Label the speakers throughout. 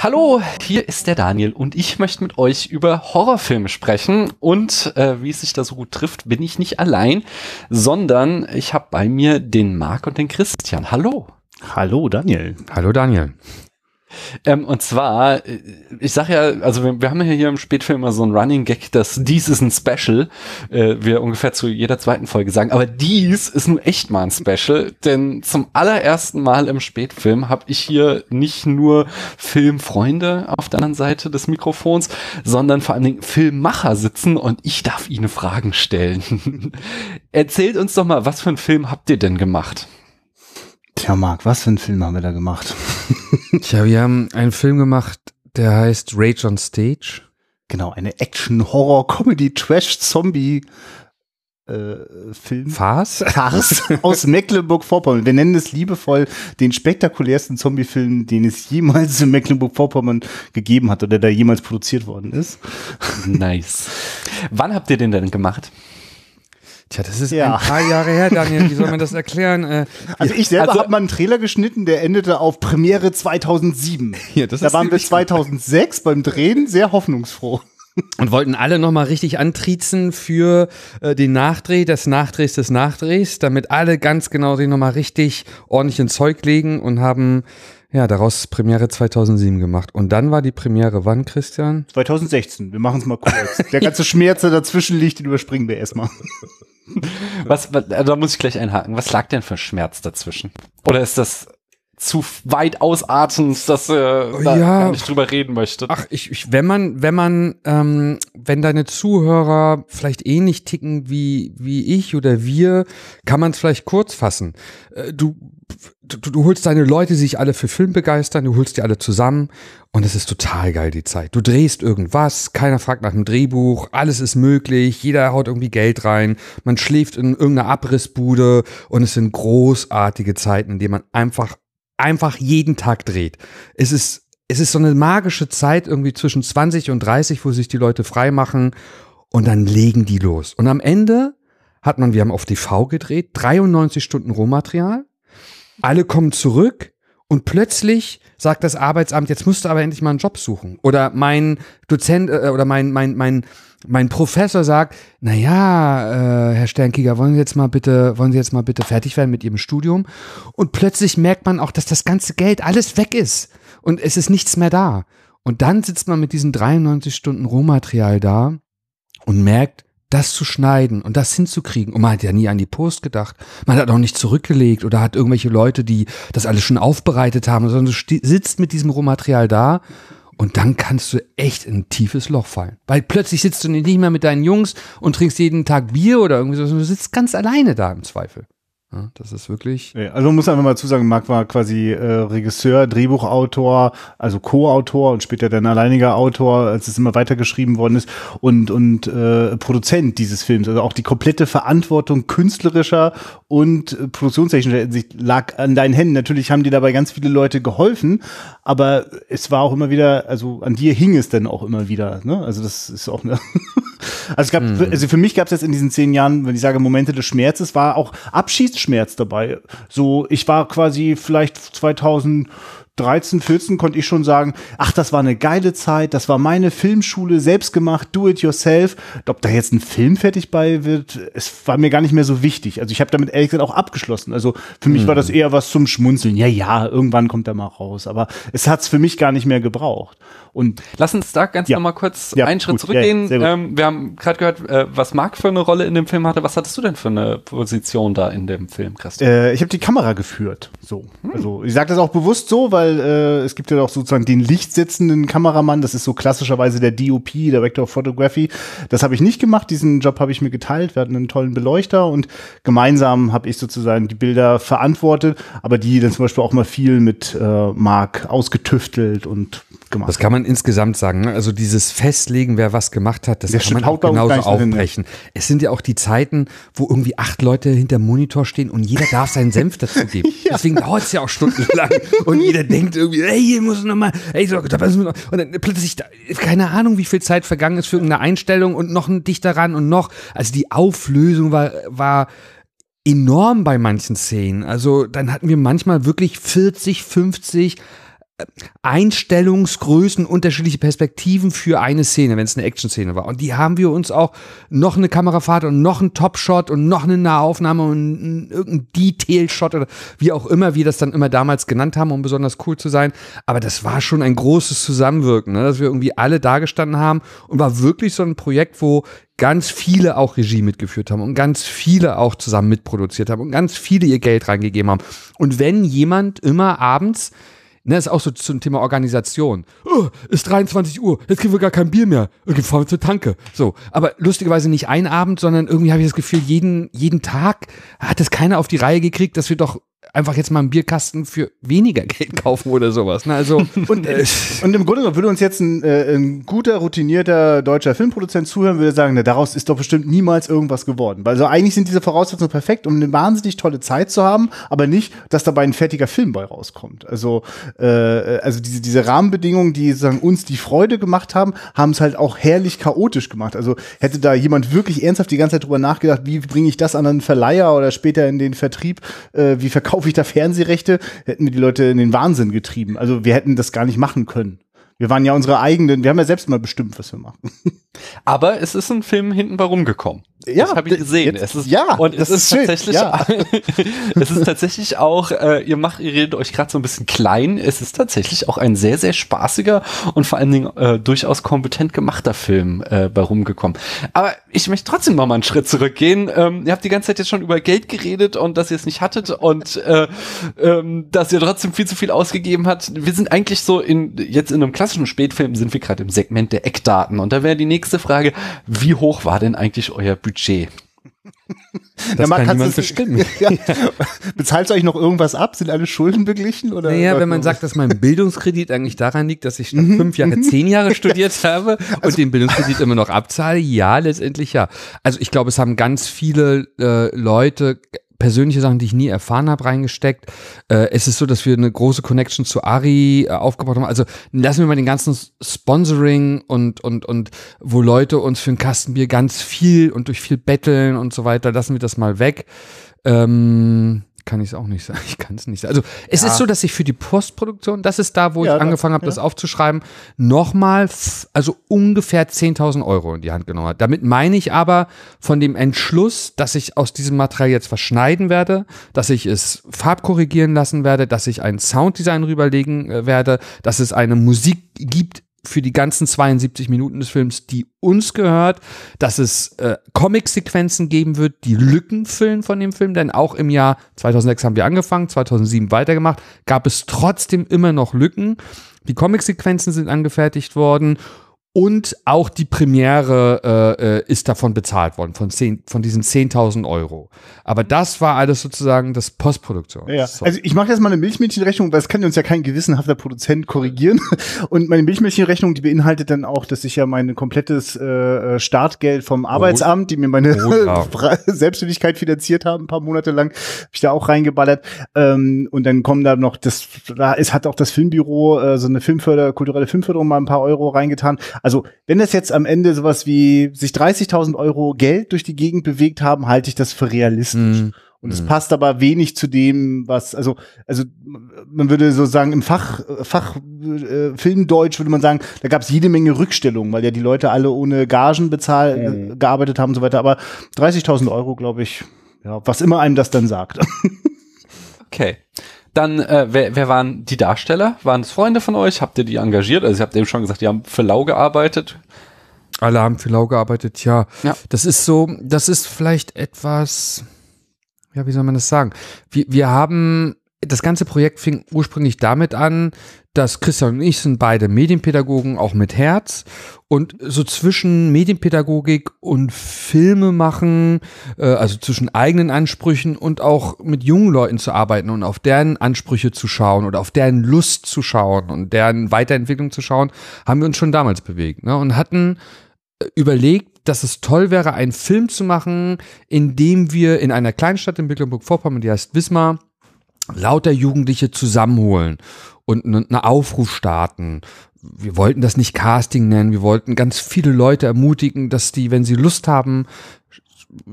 Speaker 1: Hallo, hier ist der Daniel und ich möchte mit euch über Horrorfilme sprechen. Und äh, wie es sich da so gut trifft, bin ich nicht allein, sondern ich habe bei mir den Marc und den Christian. Hallo.
Speaker 2: Hallo Daniel.
Speaker 3: Hallo Daniel.
Speaker 1: Ähm, und zwar, äh, ich sag ja, also wir, wir, haben ja hier im Spätfilm immer so ein Running Gag, dass dies ist ein Special, äh, wir ungefähr zu jeder zweiten Folge sagen, aber dies ist nun echt mal ein Special, denn zum allerersten Mal im Spätfilm habe ich hier nicht nur Filmfreunde auf der anderen Seite des Mikrofons, sondern vor allen Dingen Filmmacher sitzen und ich darf ihnen Fragen stellen. Erzählt uns doch mal, was für einen Film habt ihr denn gemacht?
Speaker 2: Tja, Marc, was für einen Film haben wir da gemacht?
Speaker 3: Tja, wir haben einen Film gemacht, der heißt Rage on Stage.
Speaker 2: Genau, eine Action, Horror, Comedy, Trash, Zombie. Äh, Film.
Speaker 3: Farce?
Speaker 2: Farce aus Mecklenburg-Vorpommern. Wir nennen es liebevoll den spektakulärsten Zombie-Film, den es jemals in Mecklenburg-Vorpommern gegeben hat oder der jemals produziert worden ist.
Speaker 1: Nice. Wann habt ihr den denn gemacht?
Speaker 3: Tja, das ist ja. ein paar Jahre her, Daniel. Wie soll man das erklären?
Speaker 2: Äh, also ich selber also, habe mal einen Trailer geschnitten, der endete auf Premiere 2007. Ja, da waren wir 2006 beim Drehen sehr hoffnungsfroh.
Speaker 3: Und wollten alle nochmal richtig antriezen für äh, den Nachdreh des Nachdrehs des Nachdrehs, damit alle ganz genau sich nochmal richtig ordentlich ins Zeug legen und haben ja, daraus Premiere 2007 gemacht. Und dann war die Premiere wann, Christian?
Speaker 2: 2016. Wir machen es mal kurz. Der ganze Schmerz, der dazwischen liegt, den überspringen wir erstmal.
Speaker 1: Was, was, da muss ich gleich einhaken. Was lag denn für Schmerz dazwischen? Oder ist das zu weit ausartend, dass ihr äh, da ja, nicht drüber reden möchtet.
Speaker 3: Ach, ich, ich, wenn man, wenn man, ähm, wenn deine Zuhörer vielleicht ähnlich ticken wie wie ich oder wir, kann man es vielleicht kurz fassen. Äh, du, du, du holst deine Leute, die sich alle für Film begeistern, du holst die alle zusammen und es ist total geil die Zeit. Du drehst irgendwas, keiner fragt nach dem Drehbuch, alles ist möglich, jeder haut irgendwie Geld rein, man schläft in irgendeiner Abrissbude und es sind großartige Zeiten, in denen man einfach einfach jeden Tag dreht. Es ist, es ist so eine magische Zeit irgendwie zwischen 20 und 30, wo sich die Leute frei machen und dann legen die los. Und am Ende hat man, wir haben auf TV gedreht, 93 Stunden Rohmaterial. Alle kommen zurück und plötzlich sagt das Arbeitsamt, jetzt musst du aber endlich mal einen Job suchen. Oder mein Dozent äh, oder mein, mein, mein, mein Professor sagt, na ja, äh, Herr Sternkiger, wollen Sie jetzt mal bitte, wollen Sie jetzt mal bitte fertig werden mit Ihrem Studium? Und plötzlich merkt man auch, dass das ganze Geld alles weg ist und es ist nichts mehr da. Und dann sitzt man mit diesen 93 Stunden Rohmaterial da und merkt, das zu schneiden und das hinzukriegen. Und man hat ja nie an die Post gedacht. Man hat auch nicht zurückgelegt oder hat irgendwelche Leute, die das alles schon aufbereitet haben, sondern du sitzt mit diesem Rohmaterial da und dann kannst du echt in ein tiefes Loch fallen. Weil plötzlich sitzt du nicht mehr mit deinen Jungs und trinkst jeden Tag Bier oder irgendwie so, sondern du sitzt ganz alleine da im Zweifel. Ja, das ist wirklich.
Speaker 2: Also man muss einfach mal zusagen, Marc war quasi äh, Regisseur, Drehbuchautor, also Co-Autor und später dann alleiniger Autor, als es immer weitergeschrieben worden ist und und äh, Produzent dieses Films. Also auch die komplette Verantwortung künstlerischer und äh, produktionstechnischer Hinsicht lag an deinen Händen. Natürlich haben dir dabei ganz viele Leute geholfen, aber es war auch immer wieder, also an dir hing es dann auch immer wieder. Ne? Also das ist auch eine Also es gab, mhm. also für mich gab es jetzt in diesen zehn Jahren, wenn ich sage Momente des Schmerzes, war auch Abschiedsschmerz dabei. So, ich war quasi vielleicht 2000 13, 14 konnte ich schon sagen, ach, das war eine geile Zeit, das war meine Filmschule, selbst gemacht, do it yourself. Ob da jetzt ein Film fertig bei wird, es war mir gar nicht mehr so wichtig. Also ich habe damit ehrlich gesagt auch abgeschlossen. Also für mich hm. war das eher was zum Schmunzeln. Ja, ja, irgendwann kommt er mal raus. Aber es hat es für mich gar nicht mehr gebraucht. Und
Speaker 1: lass uns da ganz ja. noch mal kurz ja, einen Schritt gut, zurückgehen. Ja, ähm, wir haben gerade gehört, äh, was Marc für eine Rolle in dem Film hatte. Was hattest du denn für eine Position da in dem Film,
Speaker 2: Christian? Äh, ich habe die Kamera geführt. So, hm. also ich sage das auch bewusst so, weil weil äh, es gibt ja auch sozusagen den lichtsitzenden Kameramann, das ist so klassischerweise der DOP, Director of Photography. Das habe ich nicht gemacht, diesen Job habe ich mir geteilt. Wir hatten einen tollen Beleuchter und gemeinsam habe ich sozusagen die Bilder verantwortet, aber die dann zum Beispiel auch mal viel mit äh, Mark ausgetüftelt und gemacht.
Speaker 3: Das kann man insgesamt sagen. Ne? Also dieses Festlegen, wer was gemacht hat, das der kann man auch genauso aufbrechen. Es sind ja auch die Zeiten, wo irgendwie acht Leute hinter Monitor stehen und jeder darf seinen Senf dazu geben. ja. Deswegen dauert es ja auch stundenlang und jeder denkt irgendwie, hey, hier muss noch mal, hey, so, da müssen noch. und dann plötzlich, keine Ahnung, wie viel Zeit vergangen ist für irgendeine Einstellung und noch ein Dichter ran und noch. Also die Auflösung war, war enorm bei manchen Szenen. Also dann hatten wir manchmal wirklich 40, 50 Einstellungsgrößen, unterschiedliche Perspektiven für eine Szene, wenn es eine Action-Szene war. Und die haben wir uns auch noch eine Kamerafahrt und noch ein Top-Shot und noch eine Nahaufnahme und irgendein Detail-Shot oder wie auch immer wir das dann immer damals genannt haben, um besonders cool zu sein. Aber das war schon ein großes Zusammenwirken, ne? dass wir irgendwie alle dagestanden haben und war wirklich so ein Projekt, wo ganz viele auch Regie mitgeführt haben und ganz viele auch zusammen mitproduziert haben und ganz viele ihr Geld reingegeben haben. Und wenn jemand immer abends Ne, ist auch so zum Thema Organisation. Oh, ist 23 Uhr, jetzt kriegen wir gar kein Bier mehr. Okay, fahren wir zur Tanke. So, aber lustigerweise nicht ein Abend, sondern irgendwie habe ich das Gefühl, jeden, jeden Tag hat es keiner auf die Reihe gekriegt, dass wir doch einfach jetzt mal einen Bierkasten für weniger Geld kaufen oder sowas. Ne? Also
Speaker 2: und, äh, und im Grunde würde uns jetzt ein, äh, ein guter, routinierter deutscher Filmproduzent zuhören, würde sagen, na, daraus ist doch bestimmt niemals irgendwas geworden. Also eigentlich sind diese Voraussetzungen perfekt, um eine wahnsinnig tolle Zeit zu haben, aber nicht, dass dabei ein fertiger Film bei rauskommt. Also, äh, also diese, diese Rahmenbedingungen, die sagen, uns die Freude gemacht haben, haben es halt auch herrlich chaotisch gemacht. Also hätte da jemand wirklich ernsthaft die ganze Zeit drüber nachgedacht, wie bringe ich das an einen Verleiher oder später in den Vertrieb, äh, wie verkaufe ich da Fernsehrechte, hätten wir die Leute in den Wahnsinn getrieben. Also wir hätten das gar nicht machen können. Wir waren ja unsere eigenen, wir haben ja selbst mal bestimmt, was wir machen.
Speaker 1: Aber es ist ein Film hinten bei rumgekommen. Ja, das habe ich gesehen.
Speaker 2: Jetzt, es ist, ja,
Speaker 1: und es ist, ist tatsächlich, ja. es ist tatsächlich auch, äh, ihr macht, ihr redet euch gerade so ein bisschen klein. Es ist tatsächlich auch ein sehr, sehr spaßiger und vor allen Dingen äh, durchaus kompetent gemachter Film äh, bei rumgekommen. Aber ich möchte trotzdem noch mal einen Schritt zurückgehen. Ähm, ihr habt die ganze Zeit jetzt schon über Geld geredet und dass ihr es nicht hattet und äh, ähm, dass ihr trotzdem viel zu viel ausgegeben habt. Wir sind eigentlich so in jetzt in einem klassischen Spätfilm sind wir gerade im Segment der Eckdaten und da wäre die nächste Frage: Wie hoch war denn eigentlich euer Budget?
Speaker 2: Das ja, kann niemand bestimmen. Ja. Bezahlst du euch noch irgendwas ab? Sind alle Schulden beglichen? Oder
Speaker 3: naja, wenn man sagt, dass mein Bildungskredit eigentlich daran liegt, dass ich statt mhm. fünf Jahre mhm. zehn Jahre studiert habe und also, den Bildungskredit immer noch abzahle, ja, letztendlich ja. Also ich glaube, es haben ganz viele äh, Leute persönliche Sachen, die ich nie erfahren habe, reingesteckt. Äh, es ist so, dass wir eine große Connection zu Ari äh, aufgebaut haben. Also lassen wir mal den ganzen Sponsoring und, und, und wo Leute uns für ein Kastenbier ganz viel und durch viel betteln und so weiter, lassen wir das mal weg. Ähm, kann ich es auch nicht sagen. Ich kann es nicht sagen. Also es ja. ist so, dass ich für die Postproduktion, das ist da, wo ja, ich angefangen habe, ja. das aufzuschreiben, nochmal, also ungefähr 10.000 Euro in die Hand genommen habe. Damit meine ich aber von dem Entschluss, dass ich aus diesem Material jetzt verschneiden werde, dass ich es farbkorrigieren lassen werde, dass ich ein Sounddesign rüberlegen äh, werde, dass es eine Musik gibt für die ganzen 72 Minuten des Films, die uns gehört, dass es äh, Comic-Sequenzen geben wird, die Lücken füllen von dem Film, denn auch im Jahr 2006 haben wir angefangen, 2007 weitergemacht, gab es trotzdem immer noch Lücken. Die Comic-Sequenzen sind angefertigt worden und auch die Premiere äh, äh ist davon bezahlt worden, von, 10, von diesen 10.000 Euro. Aber das war alles sozusagen das Postproduktion.
Speaker 2: Ja, also ich mache jetzt mal eine Milchmädchenrechnung, weil es kann uns ja kein gewissenhafter Produzent korrigieren. Und meine Milchmädchenrechnung, die beinhaltet dann auch, dass ich ja mein komplettes äh, äh Startgeld vom. Arbeitsamt, die mir meine oh, ja. Selbstständigkeit finanziert haben, ein paar Monate lang, habe ich da auch reingeballert. Ähm, und dann kommen da noch, das, da ist, hat auch das Filmbüro äh, so eine Filmförder, kulturelle Filmförderung mal ein paar Euro reingetan. Also, wenn es jetzt am Ende sowas wie sich 30.000 Euro Geld durch die Gegend bewegt haben, halte ich das für realistisch. Mm. Und es mm. passt aber wenig zu dem, was, also, also man würde so sagen, im Fach, Fach äh, Filmdeutsch würde man sagen, da gab es jede Menge Rückstellungen, weil ja die Leute alle ohne Gagen bezahlt, mm. gearbeitet haben und so weiter. Aber 30.000 Euro, glaube ich, ja, was immer einem das dann sagt.
Speaker 1: okay. Dann, äh, wer, wer waren die Darsteller? Waren es Freunde von euch? Habt ihr die engagiert? Also ihr habt eben schon gesagt, die haben für Lau gearbeitet.
Speaker 3: Alle haben für Lau gearbeitet, ja. ja. Das ist so, das ist vielleicht etwas, ja, wie soll man das sagen? Wir, wir haben das ganze Projekt fing ursprünglich damit an, dass Christian und ich sind beide Medienpädagogen, auch mit Herz. Und so zwischen Medienpädagogik und Filme machen, äh, also zwischen eigenen Ansprüchen und auch mit jungen Leuten zu arbeiten und auf deren Ansprüche zu schauen oder auf deren Lust zu schauen und deren Weiterentwicklung zu schauen, haben wir uns schon damals bewegt. Ne? Und hatten äh, überlegt, dass es toll wäre, einen Film zu machen, in dem wir in einer Kleinstadt in Mecklenburg-Vorpommern, die heißt Wismar, lauter Jugendliche zusammenholen und einen Aufruf starten. Wir wollten das nicht Casting nennen, wir wollten ganz viele Leute ermutigen, dass die, wenn sie Lust haben,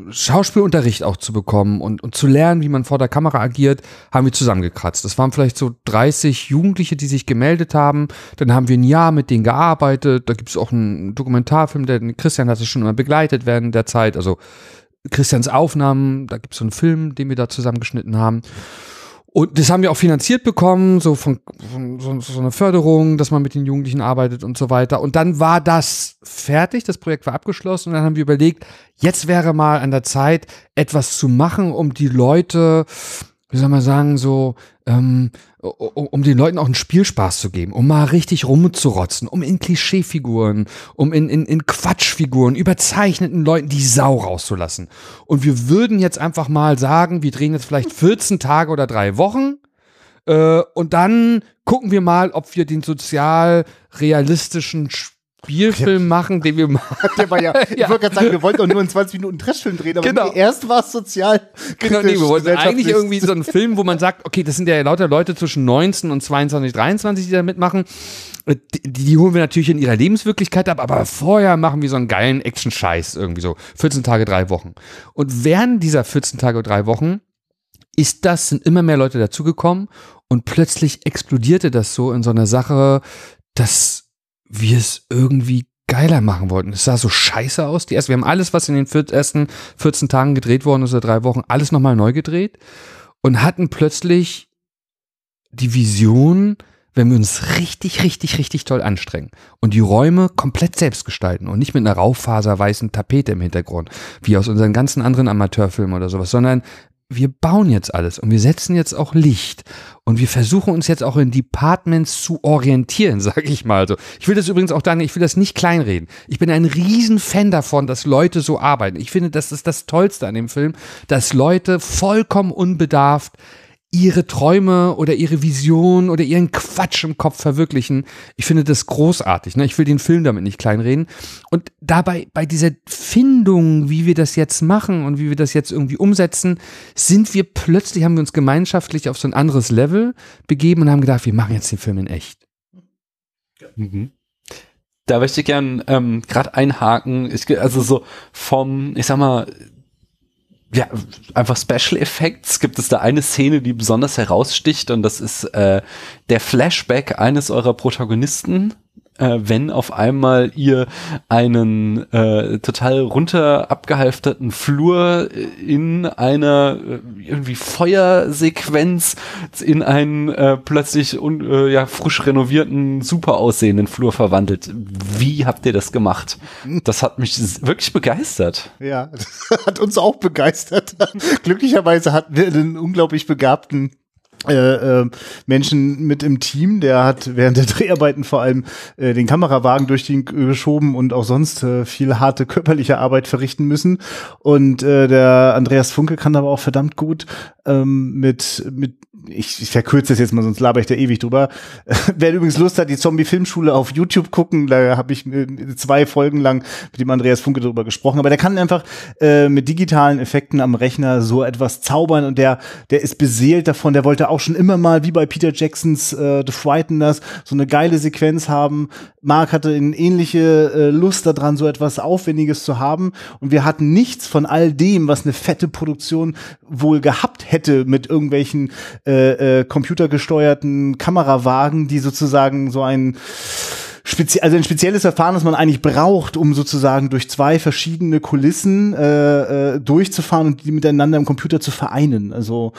Speaker 3: Schauspielunterricht auch zu bekommen und, und zu lernen, wie man vor der Kamera agiert, haben wir zusammengekratzt. Das waren vielleicht so 30 Jugendliche, die sich gemeldet haben. Dann haben wir ein Jahr mit denen gearbeitet. Da gibt es auch einen Dokumentarfilm, der Christian hat es schon immer begleitet während der Zeit. Also Christians Aufnahmen, da gibt es so einen Film, den wir da zusammengeschnitten haben. Und das haben wir auch finanziert bekommen, so von, von so, so eine Förderung, dass man mit den Jugendlichen arbeitet und so weiter. Und dann war das fertig, das Projekt war abgeschlossen und dann haben wir überlegt, jetzt wäre mal an der Zeit, etwas zu machen, um die Leute, wie soll man sagen, so ähm, um den Leuten auch einen Spielspaß zu geben, um mal richtig rumzurotzen, um in Klischeefiguren, um in, in, in Quatschfiguren, überzeichneten Leuten die Sau rauszulassen. Und wir würden jetzt einfach mal sagen, wir drehen jetzt vielleicht 14 Tage oder drei Wochen äh, und dann gucken wir mal, ob wir den sozial realistischen Spielfilm machen, den wir machen.
Speaker 2: Der war ja, ich wollte gerade sagen, wir wollten doch nur in 20 Minuten Trashfilm drehen, aber
Speaker 3: Genau.
Speaker 2: nee, erst war es sozial.
Speaker 3: Genau, nee, wir wollten eigentlich irgendwie so einen Film, wo man sagt, okay, das sind ja lauter Leute zwischen 19 und 22, 23, die da mitmachen. Die, die holen wir natürlich in ihrer Lebenswirklichkeit ab, aber vorher machen wir so einen geilen Action-Scheiß irgendwie so. 14 Tage, drei Wochen. Und während dieser 14 Tage, drei Wochen ist das, sind immer mehr Leute dazugekommen und plötzlich explodierte das so in so einer Sache, dass wir es irgendwie geiler machen wollten. Es sah so scheiße aus. Die erste, wir haben alles, was in den ersten 14 Tagen gedreht worden ist oder drei Wochen, alles nochmal neu gedreht und hatten plötzlich die Vision, wenn wir uns richtig, richtig, richtig toll anstrengen und die Räume komplett selbst gestalten und nicht mit einer raufaserweißen Tapete im Hintergrund, wie aus unseren ganzen anderen Amateurfilmen oder sowas, sondern wir bauen jetzt alles und wir setzen jetzt auch Licht und wir versuchen uns jetzt auch in Departments zu orientieren, sage ich mal so. Ich will das übrigens auch dann, ich will das nicht kleinreden. Ich bin ein riesen Fan davon, dass Leute so arbeiten. Ich finde, das ist das Tollste an dem Film, dass Leute vollkommen unbedarft ihre Träume oder ihre Vision oder ihren Quatsch im Kopf verwirklichen. Ich finde das großartig. Ne? Ich will den Film damit nicht kleinreden. Und dabei, bei dieser Findung, wie wir das jetzt machen und wie wir das jetzt irgendwie umsetzen, sind wir plötzlich, haben wir uns gemeinschaftlich auf so ein anderes Level begeben und haben gedacht, wir machen jetzt den Film in echt.
Speaker 1: Mhm. Da möchte ich gern ähm, gerade einhaken. Ich, also so vom, ich sag mal, ja, einfach Special Effects. Gibt es da eine Szene, die besonders heraussticht? Und das ist äh, der Flashback eines eurer Protagonisten, äh, wenn auf einmal ihr einen äh, total runter abgehalfterten Flur in einer äh, irgendwie Feuersequenz in einen äh, plötzlich un, äh, ja, frisch renovierten, super aussehenden Flur verwandelt. Wie habt ihr das gemacht? Das hat mich wirklich begeistert.
Speaker 2: Ja, hat uns auch begeistert. Glücklicherweise hatten wir einen unglaublich begabten äh, äh, Menschen mit im Team, der hat während der Dreharbeiten vor allem äh, den Kamerawagen durch den geschoben und auch sonst äh, viel harte körperliche Arbeit verrichten müssen. Und äh, der Andreas Funke kann aber auch verdammt gut ähm, mit mit ich, verkürze das jetzt mal, sonst laber ich da ewig drüber. Wer übrigens Lust hat, die Zombie-Filmschule auf YouTube gucken, da habe ich zwei Folgen lang mit dem Andreas Funke drüber gesprochen. Aber der kann einfach mit digitalen Effekten am Rechner so etwas zaubern und der, der ist beseelt davon. Der wollte auch schon immer mal, wie bei Peter Jacksons äh, The Frighteners, so eine geile Sequenz haben. Mark hatte eine ähnliche äh, Lust daran, so etwas Aufwendiges zu haben. Und wir hatten nichts von all dem, was eine fette Produktion wohl gehabt hätte mit irgendwelchen äh, äh, computergesteuerten Kamerawagen, die sozusagen so ein spezi also ein spezielles Verfahren, das man eigentlich braucht, um sozusagen durch zwei verschiedene Kulissen äh, äh, durchzufahren und die miteinander im Computer zu vereinen. Also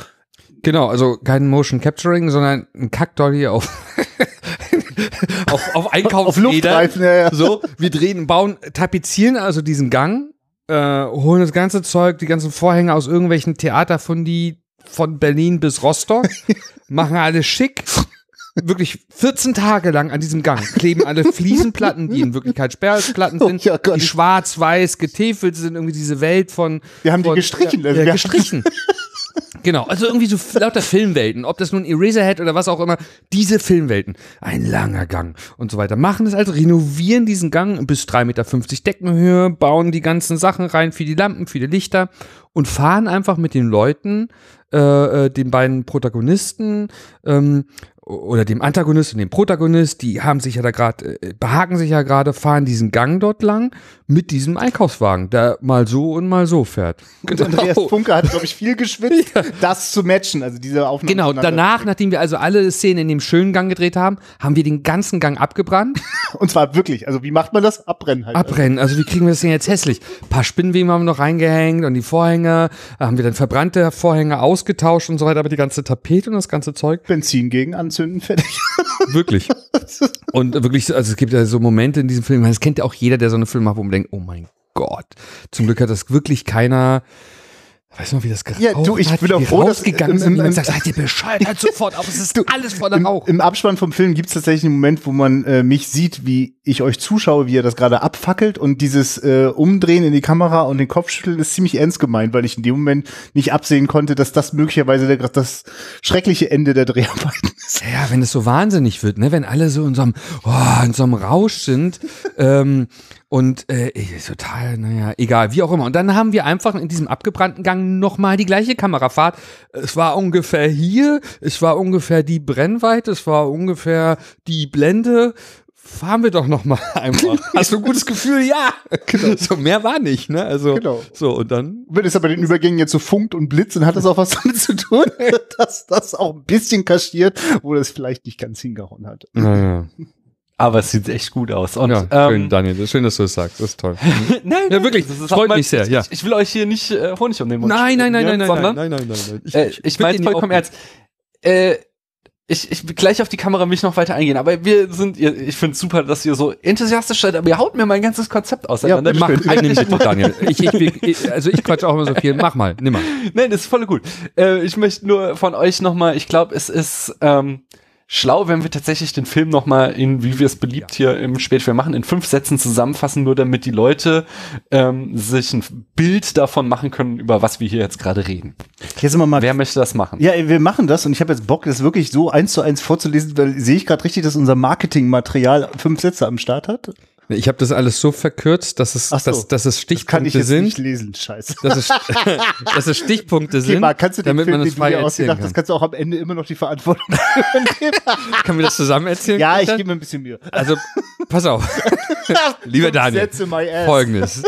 Speaker 3: Genau, also kein Motion Capturing, sondern ein Kackdolly auf auf, auf Einkaufsrädern.
Speaker 2: Auf Luftreifen, ja, ja.
Speaker 3: So, wir drehen, bauen, tapezieren also diesen Gang, äh, holen das ganze Zeug, die ganzen Vorhänge aus irgendwelchen Theaterfundi von Berlin bis Rostock, machen alles schick. Wirklich 14 Tage lang an diesem Gang kleben alle Fliesenplatten, die in Wirklichkeit Sperrplatten sind,
Speaker 2: Oh ja,
Speaker 3: die schwarz-weiß getäfelt sind, irgendwie diese Welt von.
Speaker 2: Wir haben die
Speaker 3: von,
Speaker 2: gestrichen,
Speaker 3: Ja, ja, gestrichen. Genau, also irgendwie so lauter Filmwelten, ob das nun Eraserhead oder was auch immer, diese Filmwelten. Ein langer Gang und so weiter. Machen das also, renovieren diesen Gang bis 3,50 Meter Deckenhöhe, bauen die ganzen Sachen rein, viele Lampen, viele Lichter und fahren einfach mit den Leuten, äh, äh, den beiden Protagonisten ähm, oder dem Antagonist und dem Protagonist, die haben sich ja da gerade, äh, behaken sich ja gerade, fahren diesen Gang dort lang mit diesem Einkaufswagen, der mal so und mal so fährt.
Speaker 2: Und Andreas Funke hat, glaube ich, viel geschwitzt, das zu matchen, also diese Aufnahme.
Speaker 3: Genau, danach, nachdem wir also alle Szenen in dem schönen Gang gedreht haben, haben wir den ganzen Gang abgebrannt.
Speaker 2: Und zwar wirklich, also wie macht man das? Abbrennen halt.
Speaker 3: Abbrennen, also wie kriegen wir das denn jetzt hässlich? Ein paar Spinnenweben haben wir noch reingehängt und die Vorhänge, haben wir dann verbrannte Vorhänge ausgetauscht und so weiter, aber die ganze Tapete und das ganze Zeug
Speaker 2: Benzin gegen anzünden, fertig.
Speaker 3: Wirklich. Und wirklich, also es gibt ja so Momente in diesem Film, das kennt ja auch jeder, der so eine Film macht, wo man denkt, oh mein Gott. Zum Glück hat das wirklich keiner. Weißt du noch, wie das geraucht
Speaker 2: Ja, du, ich
Speaker 3: hat,
Speaker 2: bin auch froh, dass- im- im- im-
Speaker 3: sagt, seid ihr bescheuert, halt sofort auf, es ist alles voller
Speaker 2: Im,
Speaker 3: Rauch.
Speaker 2: Im Abspann vom Film gibt es tatsächlich einen Moment, wo man äh, mich sieht, wie ich euch zuschaue, wie ihr das gerade abfackelt und dieses äh, Umdrehen in die Kamera und den Kopf schütteln ist ziemlich ernst gemeint, weil ich in dem Moment nicht absehen konnte, dass das möglicherweise der, das schreckliche Ende der Dreharbeiten ist.
Speaker 3: Ja, wenn es so wahnsinnig wird, ne, wenn alle so in so einem, oh, in so einem Rausch sind, ähm, und äh, total, naja, egal, wie auch immer. Und dann haben wir einfach in diesem abgebrannten Gang nochmal die gleiche Kamerafahrt. Es war ungefähr hier, es war ungefähr die Brennweite, es war ungefähr die Blende. Fahren wir doch nochmal einfach. Hast du ein gutes Gefühl? Ja. So mehr war nicht, ne? Also
Speaker 2: Genau.
Speaker 3: so und dann
Speaker 2: Wenn es aber den Übergängen jetzt so funkt und blitzt, dann hat das auch was damit zu tun, dass das auch ein bisschen kaschiert, wo das vielleicht nicht ganz hingehauen hat.
Speaker 3: naja.
Speaker 1: Aber es sieht echt gut aus. Und,
Speaker 3: Ja,
Speaker 1: ähm,
Speaker 3: schön, Daniel, das schön, dass du das sagst. Das ist toll.
Speaker 1: Nein,
Speaker 3: Ja, wirklich,
Speaker 1: das ist
Speaker 3: freut mich sehr, ja.
Speaker 1: Ich, ich will euch hier nicht äh, Honig um den Mund
Speaker 3: Nein, nein, nein, nein, nein, nein, nein, nein, nein. Ich,
Speaker 1: Äh, ich
Speaker 3: find
Speaker 1: meine vollkommen ernst. Äh, ich, ich will gleich auf die Kamera mich noch weiter eingehen, aber wir sind, ihr, ich finde es super, dass ihr so enthusiastisch seid, aber ihr haut mir mein ganzes Konzept auseinander.
Speaker 2: Ja,
Speaker 3: Mach,
Speaker 2: Schön.
Speaker 3: ein, nimm bitte, Daniel. Ich, ich, ich, also ich quatsch auch immer so viel. Mach mal, nimm mal.
Speaker 1: Nein, das ist voll gut. Äh, ich möchte nur von euch nochmal, ich glaube, es ist ähm, schlau, wenn wir tatsächlich den Film nochmal in, wie wir es beliebt hier im Spätfilm machen, in fünf Sätzen zusammenfassen, nur damit die Leute ähm, sich ein Bild davon machen können, über was wir hier jetzt gerade reden.
Speaker 2: Jetzt sind wir mal
Speaker 1: Wer möchte das machen?
Speaker 2: Ja, wir machen das und ich habe jetzt Bock, das wirklich so eins zu eins vorzulesen, weil sehe ich gerade richtig, dass unser Marketingmaterial fünf Sätze am Start hat.
Speaker 3: Ich habe das alles so verkürzt, dass es,
Speaker 2: so.
Speaker 3: dass, dass es
Speaker 2: Das kann ich
Speaker 3: Stichpunkte
Speaker 2: jetzt
Speaker 3: sind.
Speaker 2: nicht lesen, scheiße.
Speaker 3: Dass es, dass es Stichpunkte
Speaker 2: Okay,
Speaker 3: sind,
Speaker 2: Marc, kannst du den
Speaker 3: damit
Speaker 2: Film,
Speaker 3: man das frei erzählen kann.
Speaker 2: hast, kannst du auch am Ende immer noch die Verantwortung
Speaker 3: Können wir das zusammen erzählen?
Speaker 2: Ja, ich gebe mir ein bisschen Mühe.
Speaker 3: Also, pass auf. Lieber Daniel. Folgendes.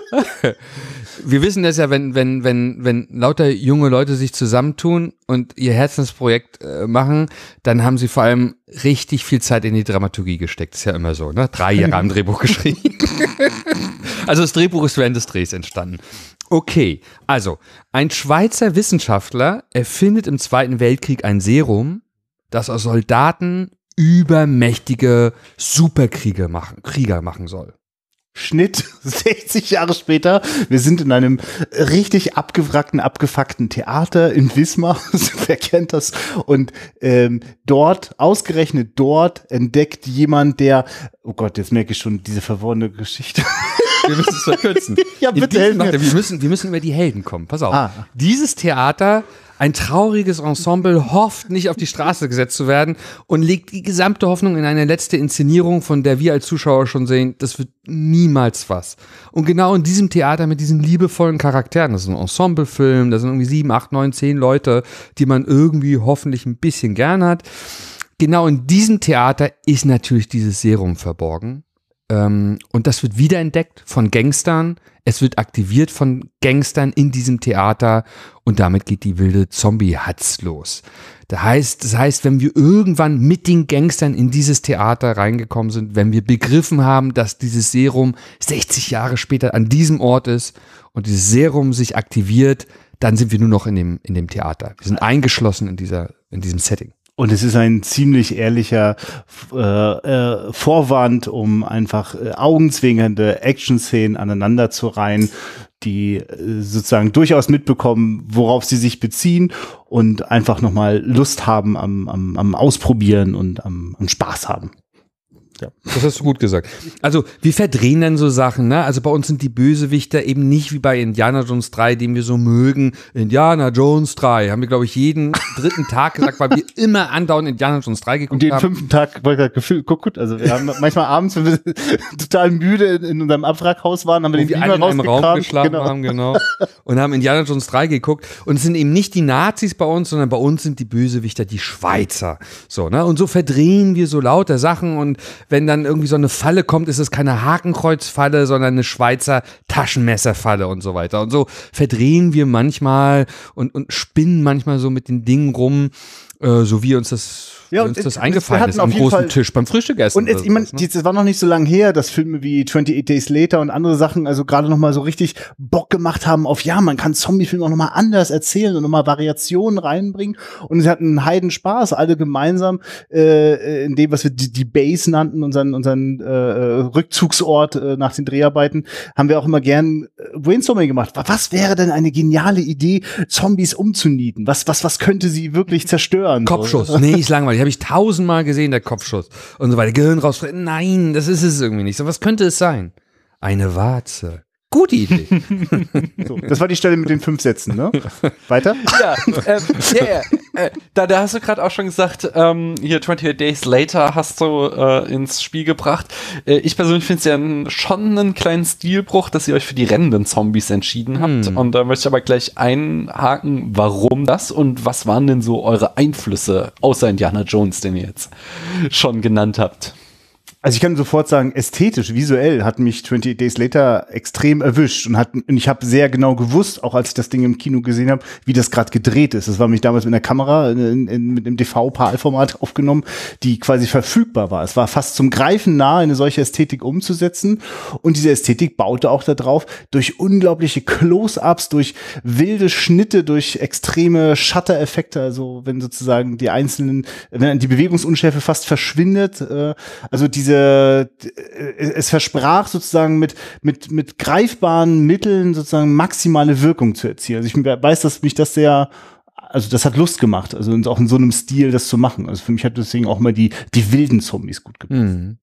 Speaker 3: Wir wissen das ja, wenn, wenn, wenn, wenn lauter junge Leute sich zusammentun und ihr Herzensprojekt äh, machen, dann haben sie vor allem richtig viel Zeit in die Dramaturgie gesteckt. Ist ja immer so, ne? Drei Jahre am Drehbuch geschrieben. also das Drehbuch ist während des Drehs entstanden. Okay, also ein Schweizer Wissenschaftler erfindet im Zweiten Weltkrieg ein Serum, das aus Soldaten übermächtige Superkrieger machen, Krieger machen soll.
Speaker 2: Schnitt 60 Jahre später. Wir sind in einem richtig abgewrackten, abgefuckten Theater in Wismar. Wer kennt das? Und ähm, dort, ausgerechnet dort, entdeckt jemand, der, oh Gott, jetzt merke ich schon diese verworrene Geschichte.
Speaker 3: Wir müssen es verkürzen.
Speaker 2: Ja, bitte,
Speaker 3: warte, wir müssen, wir müssen über die Helden kommen. Pass auf.
Speaker 2: Ah.
Speaker 3: Dieses Theater, ein trauriges Ensemble, hofft nicht auf die Straße gesetzt zu werden und legt die gesamte Hoffnung in eine letzte Inszenierung, von der wir als Zuschauer schon sehen, das wird niemals was. Und genau in diesem Theater mit diesen liebevollen Charakteren, das ist ein Ensemblefilm, da sind irgendwie sieben, acht, neun, zehn Leute, die man irgendwie hoffentlich ein bisschen gern hat. Genau in diesem Theater ist natürlich dieses Serum verborgen. Ähm, und das wird wiederentdeckt von Gangstern. Es wird aktiviert von Gangstern in diesem Theater und damit geht die wilde Zombie-Hatz los. Das heißt, das heißt, wenn wir irgendwann mit den Gangstern in dieses Theater reingekommen sind, wenn wir begriffen haben, dass dieses Serum 60 Jahre später an diesem Ort ist und dieses Serum sich aktiviert, dann sind wir nur noch in dem, in dem Theater. Wir sind eingeschlossen in dieser, in diesem Setting.
Speaker 2: Und es ist ein ziemlich ehrlicher äh, äh, Vorwand, um einfach äh, augenzwingende Action-Szenen aneinander zu reihen, die äh, sozusagen durchaus mitbekommen, worauf sie sich beziehen und einfach nochmal Lust haben am, am, am Ausprobieren und am, am Spaß haben. Ja.
Speaker 3: Das hast du gut gesagt. Also wir verdrehen dann so Sachen, ne? Also bei uns sind die Bösewichter eben nicht wie bei Indiana Jones 3, den wir so mögen. Indiana Jones 3 haben wir, glaube ich, jeden dritten Tag gesagt, weil wir immer andauernd Indiana Jones 3 geguckt
Speaker 2: Und den
Speaker 3: haben.
Speaker 2: fünften Tag war gerade gefühlt, guck gut, also wir haben manchmal abends, wenn wir total müde in, in unserem Abwrackhaus waren, haben wir
Speaker 3: wo
Speaker 2: den Beamer
Speaker 3: in einem Raum
Speaker 2: rausgekramt.
Speaker 3: geschlafen
Speaker 2: genau.
Speaker 3: haben, genau. Und haben Indiana Jones 3 geguckt. Und es sind eben nicht die Nazis bei uns, sondern bei uns sind die Bösewichter die Schweizer. So, ne? Und so verdrehen wir so lauter Sachen. Und wenn dann irgendwie so eine Falle kommt, ist es keine Hakenkreuzfalle, sondern eine Schweizer Taschenmesserfalle und so weiter. Und so verdrehen wir manchmal und, und spinnen manchmal so mit den Dingen rum, äh, so wie uns das,
Speaker 2: Ja, und
Speaker 3: uns das eingefallen
Speaker 2: hatten
Speaker 3: ist am großen
Speaker 2: Fall-
Speaker 3: Tisch beim Frühstückessen.
Speaker 2: Und jetzt, ich meine,
Speaker 3: ne?
Speaker 2: das war noch nicht so lange her, dass Filme wie 28 Days Later und andere Sachen also gerade noch mal so richtig Bock gemacht haben auf, ja, man kann Zombiefilme auch noch mal anders erzählen und noch mal Variationen reinbringen. Und sie hatten einen heiden Spaß, alle gemeinsam, äh, in dem, was wir die, die Base nannten, unseren, unseren äh, Rückzugsort äh, nach den Dreharbeiten, haben wir auch immer gern äh, Brainstorming gemacht. Was wäre denn eine geniale Idee, Zombies umzunieten? Was, was, was könnte sie wirklich zerstören? So.
Speaker 3: Kopfschuss. Nee, ist langweilig. Habe ich tausendmal gesehen, der Kopfschuss. Und so weiter. Gehirn raus. Nein, das ist es irgendwie nicht. So, was könnte es sein? Eine Warze. Gute Idee.
Speaker 2: So, das war die Stelle mit den fünf Sätzen, ne? Weiter?
Speaker 1: ja, ähm, ja. Äh, da, da hast du gerade auch schon gesagt, ähm, hier 28 Days Later hast du äh, ins Spiel gebracht. Äh, ich persönlich finde es ja schon einen kleinen Stilbruch, dass ihr euch für die rennenden Zombies entschieden habt.
Speaker 3: Hm.
Speaker 1: Und da möchte ich aber gleich einhaken, warum das und was waren denn so eure Einflüsse außer Indiana Jones, den ihr jetzt schon genannt habt?
Speaker 2: Also ich kann sofort sagen, ästhetisch, visuell hat mich 28 Days Later extrem erwischt und, hat, und ich habe sehr genau gewusst, auch als ich das Ding im Kino gesehen habe, wie das gerade gedreht ist. Das war mich damals mit einer Kamera in, in, mit einem DV-PAL-Format aufgenommen, die quasi verfügbar war. Es war fast zum Greifen nah, eine solche Ästhetik umzusetzen und diese Ästhetik baute auch darauf durch unglaubliche Close-ups, durch wilde Schnitte, durch extreme Shutter-Effekte, also wenn sozusagen die einzelnen, wenn die Bewegungsunschärfe fast verschwindet, äh, also diese, äh, es versprach sozusagen mit, mit, mit greifbaren Mitteln sozusagen maximale Wirkung zu erzielen. Also ich weiß, dass mich das sehr, also das hat Lust gemacht, also auch in so einem Stil das zu machen. Also für mich hat deswegen auch mal die, die wilden Zombies gut gepasst.
Speaker 3: Mhm.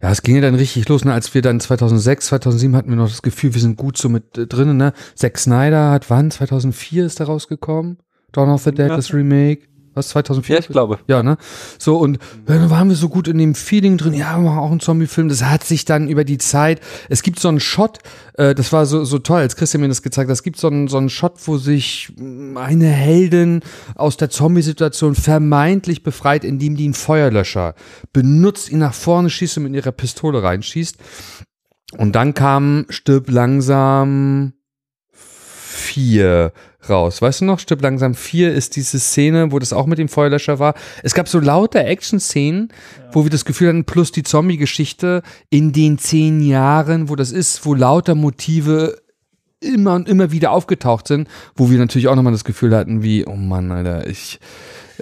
Speaker 3: Ja, es ging ja dann richtig los, ne? als wir dann 2006, 2007 hatten wir noch das Gefühl, wir sind gut so mit äh, drinnen, ne? Zack Snyder hat wann? 2004 ist da rausgekommen? Dawn of the Dead,
Speaker 1: Ja.
Speaker 3: das Remake. Was, 2004?
Speaker 1: Ja, ich glaube.
Speaker 3: Ja, ne? So, und dann waren wir so gut in dem Feeling drin, ja, wir machen auch einen Zombie-Film. Das hat sich dann über die Zeit, es gibt so einen Shot, äh, das war so, so toll, als Christian mir das gezeigt hat, es gibt so einen, so einen Shot, wo sich eine Heldin aus der Zombie-Situation vermeintlich befreit, indem die einen Feuerlöscher benutzt, ihn nach vorne schießt und mit ihrer Pistole reinschießt. Und dann kam Stirb langsam vier raus. Weißt du noch, Stirb langsam vier ist diese Szene, wo das auch mit dem Feuerlöscher war. Es gab so lauter Action-Szenen, wo wir das Gefühl hatten, plus die Zombie-Geschichte in den zehn Jahren, wo das ist, wo lauter Motive immer und immer wieder aufgetaucht sind, wo wir natürlich auch nochmal das Gefühl hatten, wie, oh Mann, Alter, ich,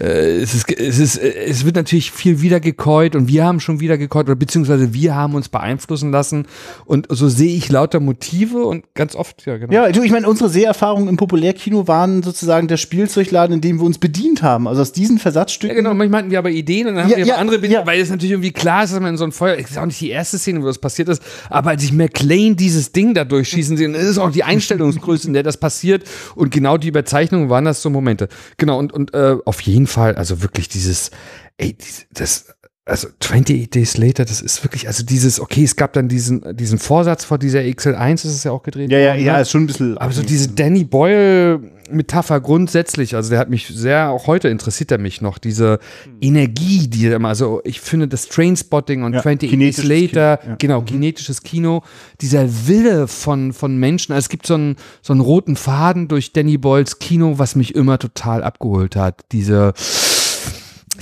Speaker 3: äh, es ist, es ist, äh, es wird natürlich viel wiedergekäut und wir haben schon wieder gekäut oder beziehungsweise wir haben uns beeinflussen lassen und so sehe ich lauter Motive und ganz oft, ja, genau.
Speaker 2: Ja, du, ich meine, unsere Seherfahrungen im Populärkino waren sozusagen der Spielzeugladen, in dem wir uns bedient haben. Also aus diesen Versatzstücken.
Speaker 3: Ja, genau, manchmal hatten wir aber Ideen und dann haben
Speaker 2: Ja,
Speaker 3: wir
Speaker 2: ja,
Speaker 3: andere Ideen,
Speaker 2: ja.
Speaker 3: weil es natürlich irgendwie klar ist, dass man in so ein Feuer, es ist auch nicht die erste Szene, wo das passiert ist, aber als ich McLean dieses Ding da durchschießen sehe, das ist auch die Einstellungsgröße, in der das passiert und genau die Überzeichnungen waren das so Momente. Genau, und, und äh, auf jeden Fall, also wirklich dieses, ey, das, also 28 Days Later, das ist wirklich, also dieses, okay, es gab dann diesen, diesen Vorsatz vor dieser XL1, das ist ja auch gedreht
Speaker 2: ja, ja,
Speaker 3: worden,
Speaker 2: ja,
Speaker 3: ne?
Speaker 2: ist schon ein bisschen.
Speaker 3: Aber so diese Danny Boyle-Metapher grundsätzlich, also der hat mich sehr, auch heute interessiert er mich noch, diese Energie, die er immer, also ich finde das Trainspotting und
Speaker 2: Ja,
Speaker 3: 20 Days Later,
Speaker 2: Kino, ja.
Speaker 3: genau, kinetisches Kino, dieser Wille von, von Menschen, also es gibt so einen, so einen roten Faden durch Danny Boyles Kino, was mich immer total abgeholt hat, diese,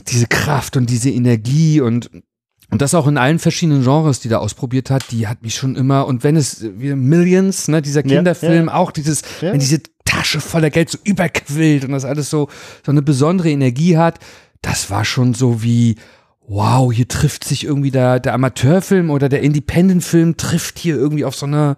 Speaker 3: diese Kraft und diese Energie und und das auch in allen verschiedenen Genres, die er ausprobiert hat, die hat mich schon immer, und wenn es, wie Millions, ne, dieser
Speaker 2: Ja,
Speaker 3: Kinderfilm,
Speaker 2: ja.
Speaker 3: auch dieses,
Speaker 2: Ja.
Speaker 3: wenn diese Tasche voller Geld so überquillt und das alles so, so eine besondere Energie hat, das war schon so wie, wow, hier trifft sich irgendwie der, der Amateurfilm oder der Independent-Film trifft hier irgendwie auf so eine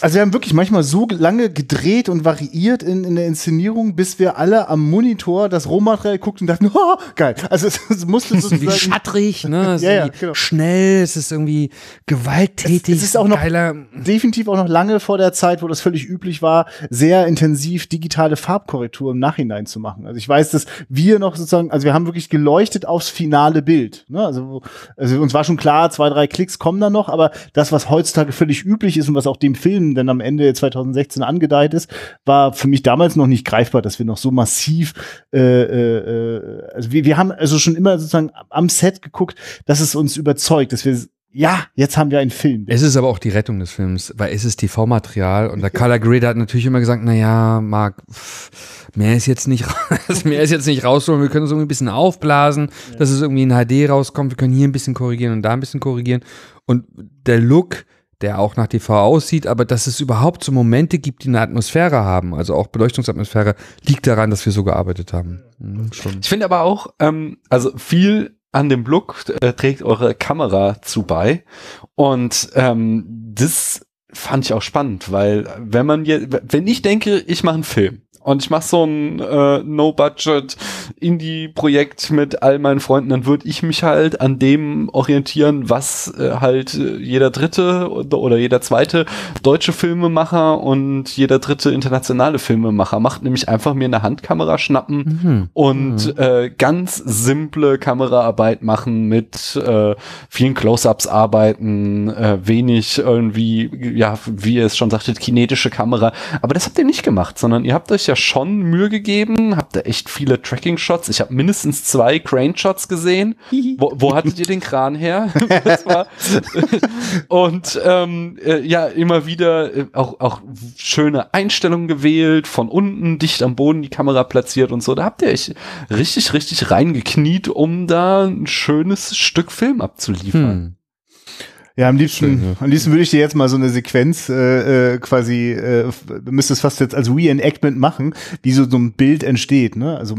Speaker 2: Also wir haben wirklich manchmal so lange gedreht und variiert in, in der Inszenierung, bis wir alle am Monitor das Rohmaterial guckten und dachten, oh, geil. Also es, es musste
Speaker 3: wie
Speaker 2: sozusagen
Speaker 3: schattrig, ne? Es ist
Speaker 2: Ja, ja,
Speaker 3: irgendwie
Speaker 2: genau.
Speaker 3: schnell, es ist irgendwie gewalttätig.
Speaker 2: Es ist auch noch
Speaker 3: geiler.
Speaker 2: definitiv auch noch lange vor der Zeit, wo das völlig üblich war, sehr intensiv digitale Farbkorrektur im Nachhinein zu machen. Also ich weiß, dass wir noch sozusagen, also wir haben wirklich geleuchtet aufs finale Bild. Ne? Also, also uns war schon klar, zwei, drei Klicks kommen da noch, aber das, was heutzutage völlig üblich ist und was auch dem Film dann am Ende 2016 angedeiht ist, war für mich damals noch nicht greifbar, dass wir noch so massiv, äh, äh, äh, also wir, wir haben also schon immer sozusagen am Set geguckt, dass es uns überzeugt, dass wir ja, jetzt haben wir einen Film.
Speaker 3: Es ist aber auch die Rettung des Films, weil es ist TV-Material und der Color Grade hat natürlich immer gesagt, na ja, Marc, mehr ist jetzt nicht, mehr ist jetzt nicht rausholen, wir können es irgendwie ein bisschen aufblasen, dass es irgendwie in HD rauskommt, wir können hier ein bisschen korrigieren und da ein bisschen korrigieren und der Look, der auch nach TV aussieht, aber dass es überhaupt so Momente gibt, die eine Atmosphäre haben, also auch Beleuchtungsatmosphäre, liegt daran, dass wir so gearbeitet haben. Mhm, schon.
Speaker 1: Ich finde aber auch, ähm, also viel an dem Look äh, trägt eure Kamera zu bei. Und ähm, das fand ich auch spannend, weil wenn man je, wenn ich denke, ich mache einen Film und ich mache so ein äh, No-Budget Indie-Projekt mit all meinen Freunden, dann würde ich mich halt an dem orientieren, was äh, halt äh, jeder dritte oder, jeder zweite deutsche Filmemacher und jeder dritte internationale Filmemacher macht, nämlich einfach mir eine Handkamera schnappen
Speaker 3: Mhm.
Speaker 1: und äh, ganz simple Kameraarbeit machen mit äh, vielen Close-ups arbeiten, äh, wenig irgendwie, ja, wie ihr es schon sagtet, kinetische Kamera. Aber das habt ihr nicht gemacht, sondern ihr habt euch ja schon Mühe gegeben, habt da echt viele Tracking-Shots. Ich habe mindestens zwei Crane-Shots gesehen. wo, wo hattet ihr den Kran her? und ähm, äh, ja, immer wieder äh, auch, auch schöne Einstellungen gewählt, von unten dicht am Boden die Kamera platziert und so. Da habt ihr euch richtig, richtig reingekniet, um da ein schönes Stück Film abzuliefern.
Speaker 3: Hm.
Speaker 2: Ja, am liebsten,
Speaker 3: Schön, ja.
Speaker 2: am liebsten würde ich dir jetzt mal so eine Sequenz äh, äh, quasi, äh, du müsstest fast jetzt als Reenactment machen, wie so, so ein Bild entsteht. Ne? Also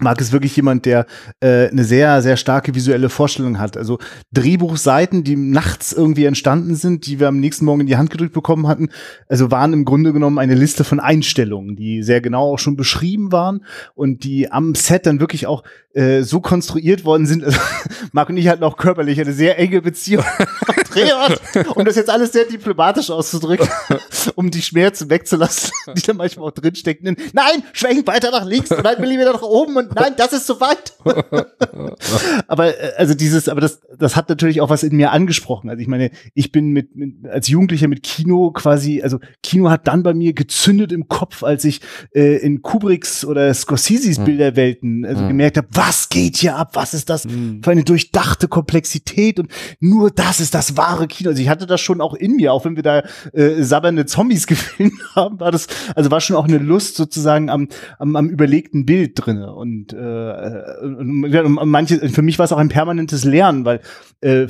Speaker 2: Marc ist wirklich jemand, der äh, eine sehr, sehr starke visuelle Vorstellung hat. Also Drehbuchseiten, die nachts irgendwie entstanden sind, die wir am nächsten Morgen in die Hand gedrückt bekommen hatten, also waren im Grunde genommen eine Liste von Einstellungen, die sehr genau auch schon beschrieben waren und die am Set dann wirklich auch äh, so konstruiert worden sind. Also, Marc und ich hatten auch körperlich eine sehr enge Beziehung am Drehort, um das jetzt alles sehr diplomatisch auszudrücken, um die Schmerzen wegzulassen, die da manchmal auch drinstecken. Nein, schwenk weiter nach links und ein Millimeter nach oben und nein, das ist zu weit. aber äh, also dieses, aber das, das hat natürlich auch was in mir angesprochen. Also ich meine, ich bin mit, mit als Jugendlicher mit Kino quasi, also Kino hat dann bei mir gezündet im Kopf, als ich äh, in Kubricks oder Scorseses Bilderwelten also
Speaker 3: Mhm.
Speaker 2: gemerkt habe, was geht hier ab? Was ist das für eine durchdachte Komplexität? Und nur das ist das wahre Kino. Also ich hatte das schon auch in mir, auch wenn wir da äh, sabbernde Zombies gefilmt haben, war das, also war schon auch eine Lust sozusagen am, am, am überlegten Bild drinne. Und, äh, und, und manche, für mich war es auch ein permanentes Lernen, weil äh,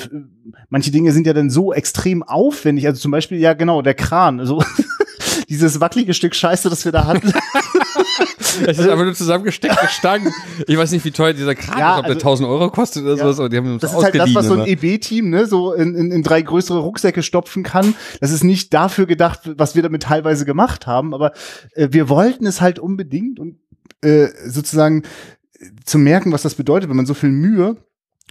Speaker 2: manche Dinge sind ja dann so extrem aufwendig. Also zum Beispiel, ja genau, der Kran. Also dieses wackelige Stück Scheiße, das wir da hatten.
Speaker 3: Es ist einfach nur zusammengesteckte Stangen. Ich weiß nicht, wie teuer dieser Kran
Speaker 2: Ja,
Speaker 3: ist, ob der
Speaker 2: also-
Speaker 3: 1000 Euro kostet oder
Speaker 2: Ja.
Speaker 3: sowas, aber die haben uns
Speaker 2: Das ist halt das, was so ein. EB-Team ne, so in, in, in drei größere Rucksäcke stopfen kann. Das ist nicht dafür gedacht, was wir damit teilweise gemacht haben, aber äh, wir wollten es halt unbedingt und äh, sozusagen äh, zu merken, was das bedeutet, wenn man so viel Mühe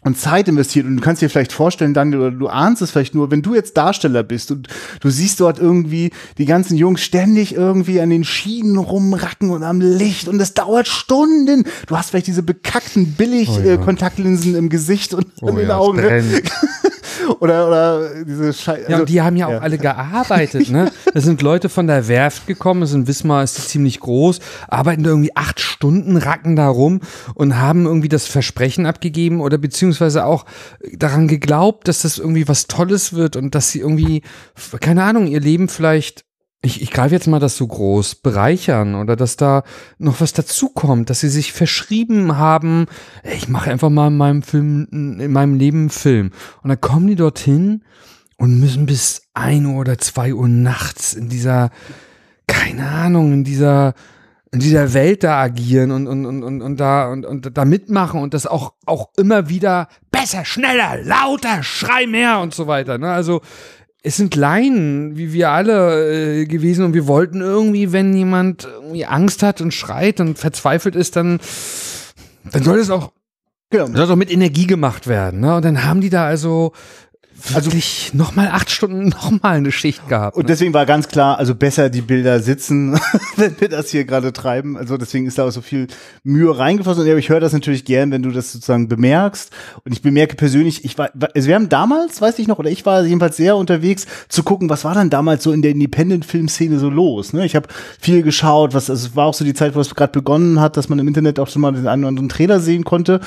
Speaker 2: und Zeit investiert und du kannst dir vielleicht vorstellen, dann oder du ahnst es vielleicht nur, wenn du jetzt Darsteller bist und du siehst dort irgendwie die ganzen Jungs ständig irgendwie an den Schienen rumracken und am Licht und es dauert Stunden. Du hast vielleicht diese bekackten billig
Speaker 3: Oh ja.
Speaker 2: äh, Kontaktlinsen im Gesicht und
Speaker 3: Oh
Speaker 2: an den
Speaker 3: ja,
Speaker 2: Augen. Oder oder diese Scheiße.
Speaker 3: Ja, und die haben ja auch
Speaker 2: ja.
Speaker 3: alle gearbeitet, ne? Das sind Leute von der Werft gekommen, das ist in Wismar ist die ziemlich groß, arbeiten da irgendwie acht Stunden, racken da rum und haben irgendwie das Versprechen abgegeben oder beziehungsweise auch daran geglaubt, dass das irgendwie was Tolles wird und dass sie irgendwie, keine Ahnung, ihr Leben vielleicht ich, ich greife jetzt mal das so groß, bereichern oder dass da noch was dazukommt, dass sie sich verschrieben haben, ich mache einfach mal in meinem Film, in meinem Leben einen Film. Und dann kommen die dorthin und müssen bis ein Uhr oder zwei Uhr nachts in dieser, keine Ahnung, in dieser in dieser Welt da agieren und, und, und, und, und da und, und da mitmachen und das auch, auch immer wieder besser, schneller, lauter, schrei mehr und so weiter. Ne? Also es sind Laien, wie wir alle äh, gewesen und wir wollten irgendwie, wenn jemand irgendwie Angst hat und schreit und verzweifelt ist, dann, dann soll es auch,
Speaker 2: Genau.
Speaker 3: soll es auch mit Energie gemacht werden. Ne? Und dann haben die da also wirklich also, nochmal acht Stunden nochmal eine Schicht gehabt.
Speaker 2: Und
Speaker 3: ne?
Speaker 2: deswegen war ganz klar, also besser die Bilder sitzen, wenn wir das hier gerade treiben. Also deswegen ist da auch so viel Mühe reingeflossen. Und ich höre das natürlich gern, wenn du das sozusagen bemerkst. Und ich bemerke persönlich, ich war, also wir haben damals, weiß ich noch, oder ich war jedenfalls sehr unterwegs, zu gucken, was war dann damals so in der Independent-Film-Szene so los. Ne? Ich habe viel geschaut, was, also es war auch so die Zeit, wo es gerade begonnen hat, dass man im Internet auch schon mal den einen oder anderen Trailer sehen konnte.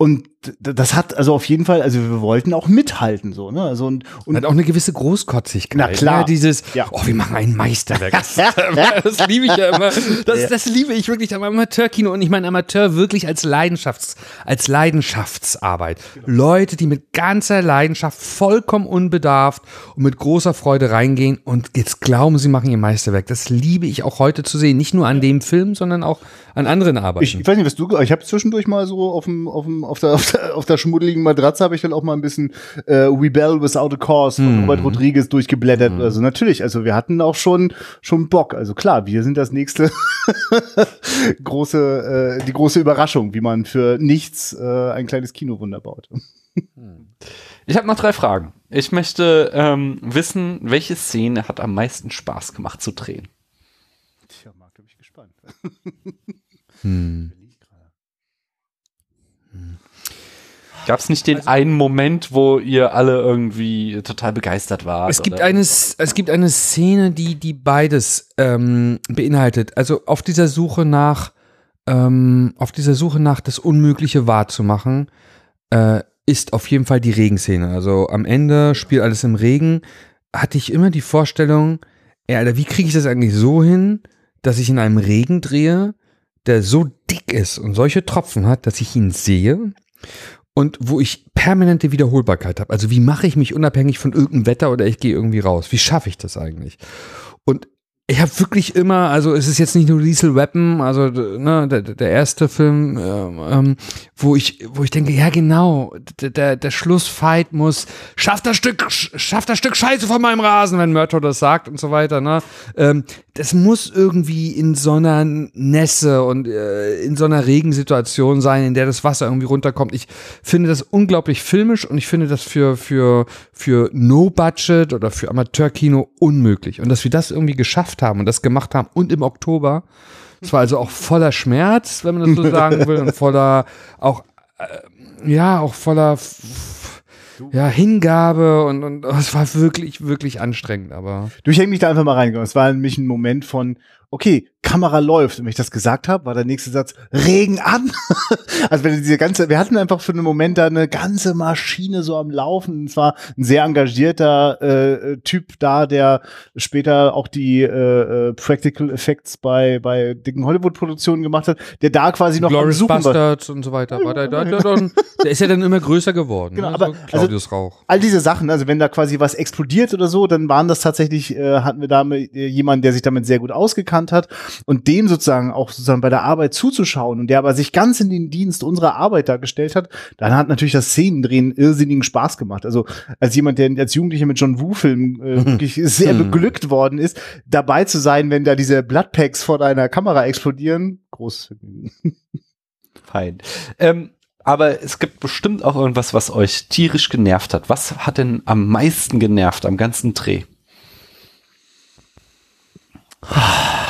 Speaker 2: Und das hat also auf jeden Fall, also wir wollten auch mithalten so, ne? Also und, und
Speaker 3: hat auch eine gewisse Großkotzigkeit.
Speaker 2: Na klar.
Speaker 3: Ne? Dieses,
Speaker 2: Ja.
Speaker 3: oh, wir machen ein Meisterwerk. Das, das liebe ich ja immer. Das, das liebe ich wirklich am Amateurkino und ich meine Amateur wirklich als Leidenschafts, als Leidenschaftsarbeit. Leute, die mit ganzer Leidenschaft, vollkommen unbedarft und mit großer Freude reingehen und jetzt glauben, sie machen ihr Meisterwerk. Das liebe ich auch heute zu sehen. Nicht nur an dem Film, sondern auch an anderen Arbeiten.
Speaker 2: Ich, ich weiß nicht, was du, ich habe zwischendurch mal so auf dem, auf dem, auf der, auf der, auf der schmuddeligen Matratze habe ich dann auch mal ein bisschen äh, Rebel Without a Cause von Robert Rodriguez durchgeblättert. Also natürlich, also wir hatten auch schon schon Bock. Also klar, wir sind das nächste große, äh, die große Überraschung, wie man für nichts äh, ein kleines Kinowunder baut.
Speaker 1: Ich habe noch drei Fragen. Ich möchte ähm, wissen, welche Szene hat am meisten Spaß gemacht zu drehen?
Speaker 2: Tja, Marc, da bin ich gespannt.
Speaker 3: Hm.
Speaker 1: Gab es nicht den einen Moment, wo ihr alle irgendwie total begeistert wart?
Speaker 3: Es gibt
Speaker 1: oder?
Speaker 3: eine, es gibt eine Szene, die, die beides ähm, beinhaltet. Also auf dieser Suche nach, ähm, auf dieser Suche nach das Unmögliche wahrzumachen, äh, ist auf jeden Fall die Regenszene. Also am Ende spielt alles im Regen. Hatte ich immer die Vorstellung, ey, Alter, wie kriege ich das eigentlich so hin, dass ich in einem Regen drehe, der so dick ist und solche Tropfen hat, dass ich ihn sehe und wo ich permanente Wiederholbarkeit habe. Also wie mache ich mich unabhängig von irgendeinem Wetter oder ich gehe irgendwie raus? Wie schaffe ich das eigentlich? Und ich habe wirklich immer, also es ist jetzt nicht nur Lethal Weapon, also ne, der, der erste Film, ähm, ähm, wo ich, wo ich denke, ja genau, der, der, Schlussfight muss, schafft das Stück, sch- schafft das Stück Scheiße von meinem Rasen, wenn Murtaugh das sagt und so weiter. Ne, ähm, das muss irgendwie in so einer Nässe und äh, in so einer Regensituation sein, in der das Wasser irgendwie runterkommt. Ich finde das unglaublich filmisch und ich finde das für für für No Budget oder für Amateurkino unmöglich. Und dass wir das irgendwie geschafft haben und das gemacht haben und im Oktober, es war also auch voller Schmerz, wenn man das so sagen will, und voller auch äh, ja auch voller ja Hingabe und und oh, es war wirklich wirklich anstrengend, aber
Speaker 2: Du, ich häng mich da einfach mal reingegangen. Es war nämlich ein Moment von, okay, Kamera läuft. Und wenn ich das gesagt habe, war der nächste Satz, Regen an. also wenn diese ganze, wir hatten einfach für einen Moment da eine ganze Maschine so am Laufen. Es war ein sehr engagierter äh, Typ da, der später auch die äh, äh, Practical Effects bei, bei dicken Hollywood-Produktionen gemacht hat, der da quasi noch am
Speaker 3: Glorious
Speaker 2: Suchen war.
Speaker 3: Und so weiter. War der, der, der, der, der ist ja dann immer größer geworden.
Speaker 2: Genau,
Speaker 3: ne?
Speaker 2: aber-
Speaker 3: so Claudius Rauch.
Speaker 2: all diese Sachen, also wenn da quasi was explodiert oder so, dann waren das tatsächlich, äh, hatten wir da mit, äh, jemanden, der sich damit sehr gut ausgekannt hat und dem sozusagen auch sozusagen bei der Arbeit zuzuschauen und der aber sich ganz in den Dienst unserer Arbeit da gestellt hat, dann hat natürlich das Szenendrehen irrsinnigen Spaß gemacht. Also als jemand, der als Jugendlicher mit John Woo-Filmen äh, wirklich sehr beglückt worden ist, dabei zu sein, wenn da diese Bloodpacks vor deiner Kamera explodieren, Vergnügen.
Speaker 1: Fein. Ähm, aber es gibt bestimmt auch irgendwas, was euch tierisch genervt hat. Was hat denn am meisten genervt am ganzen Dreh?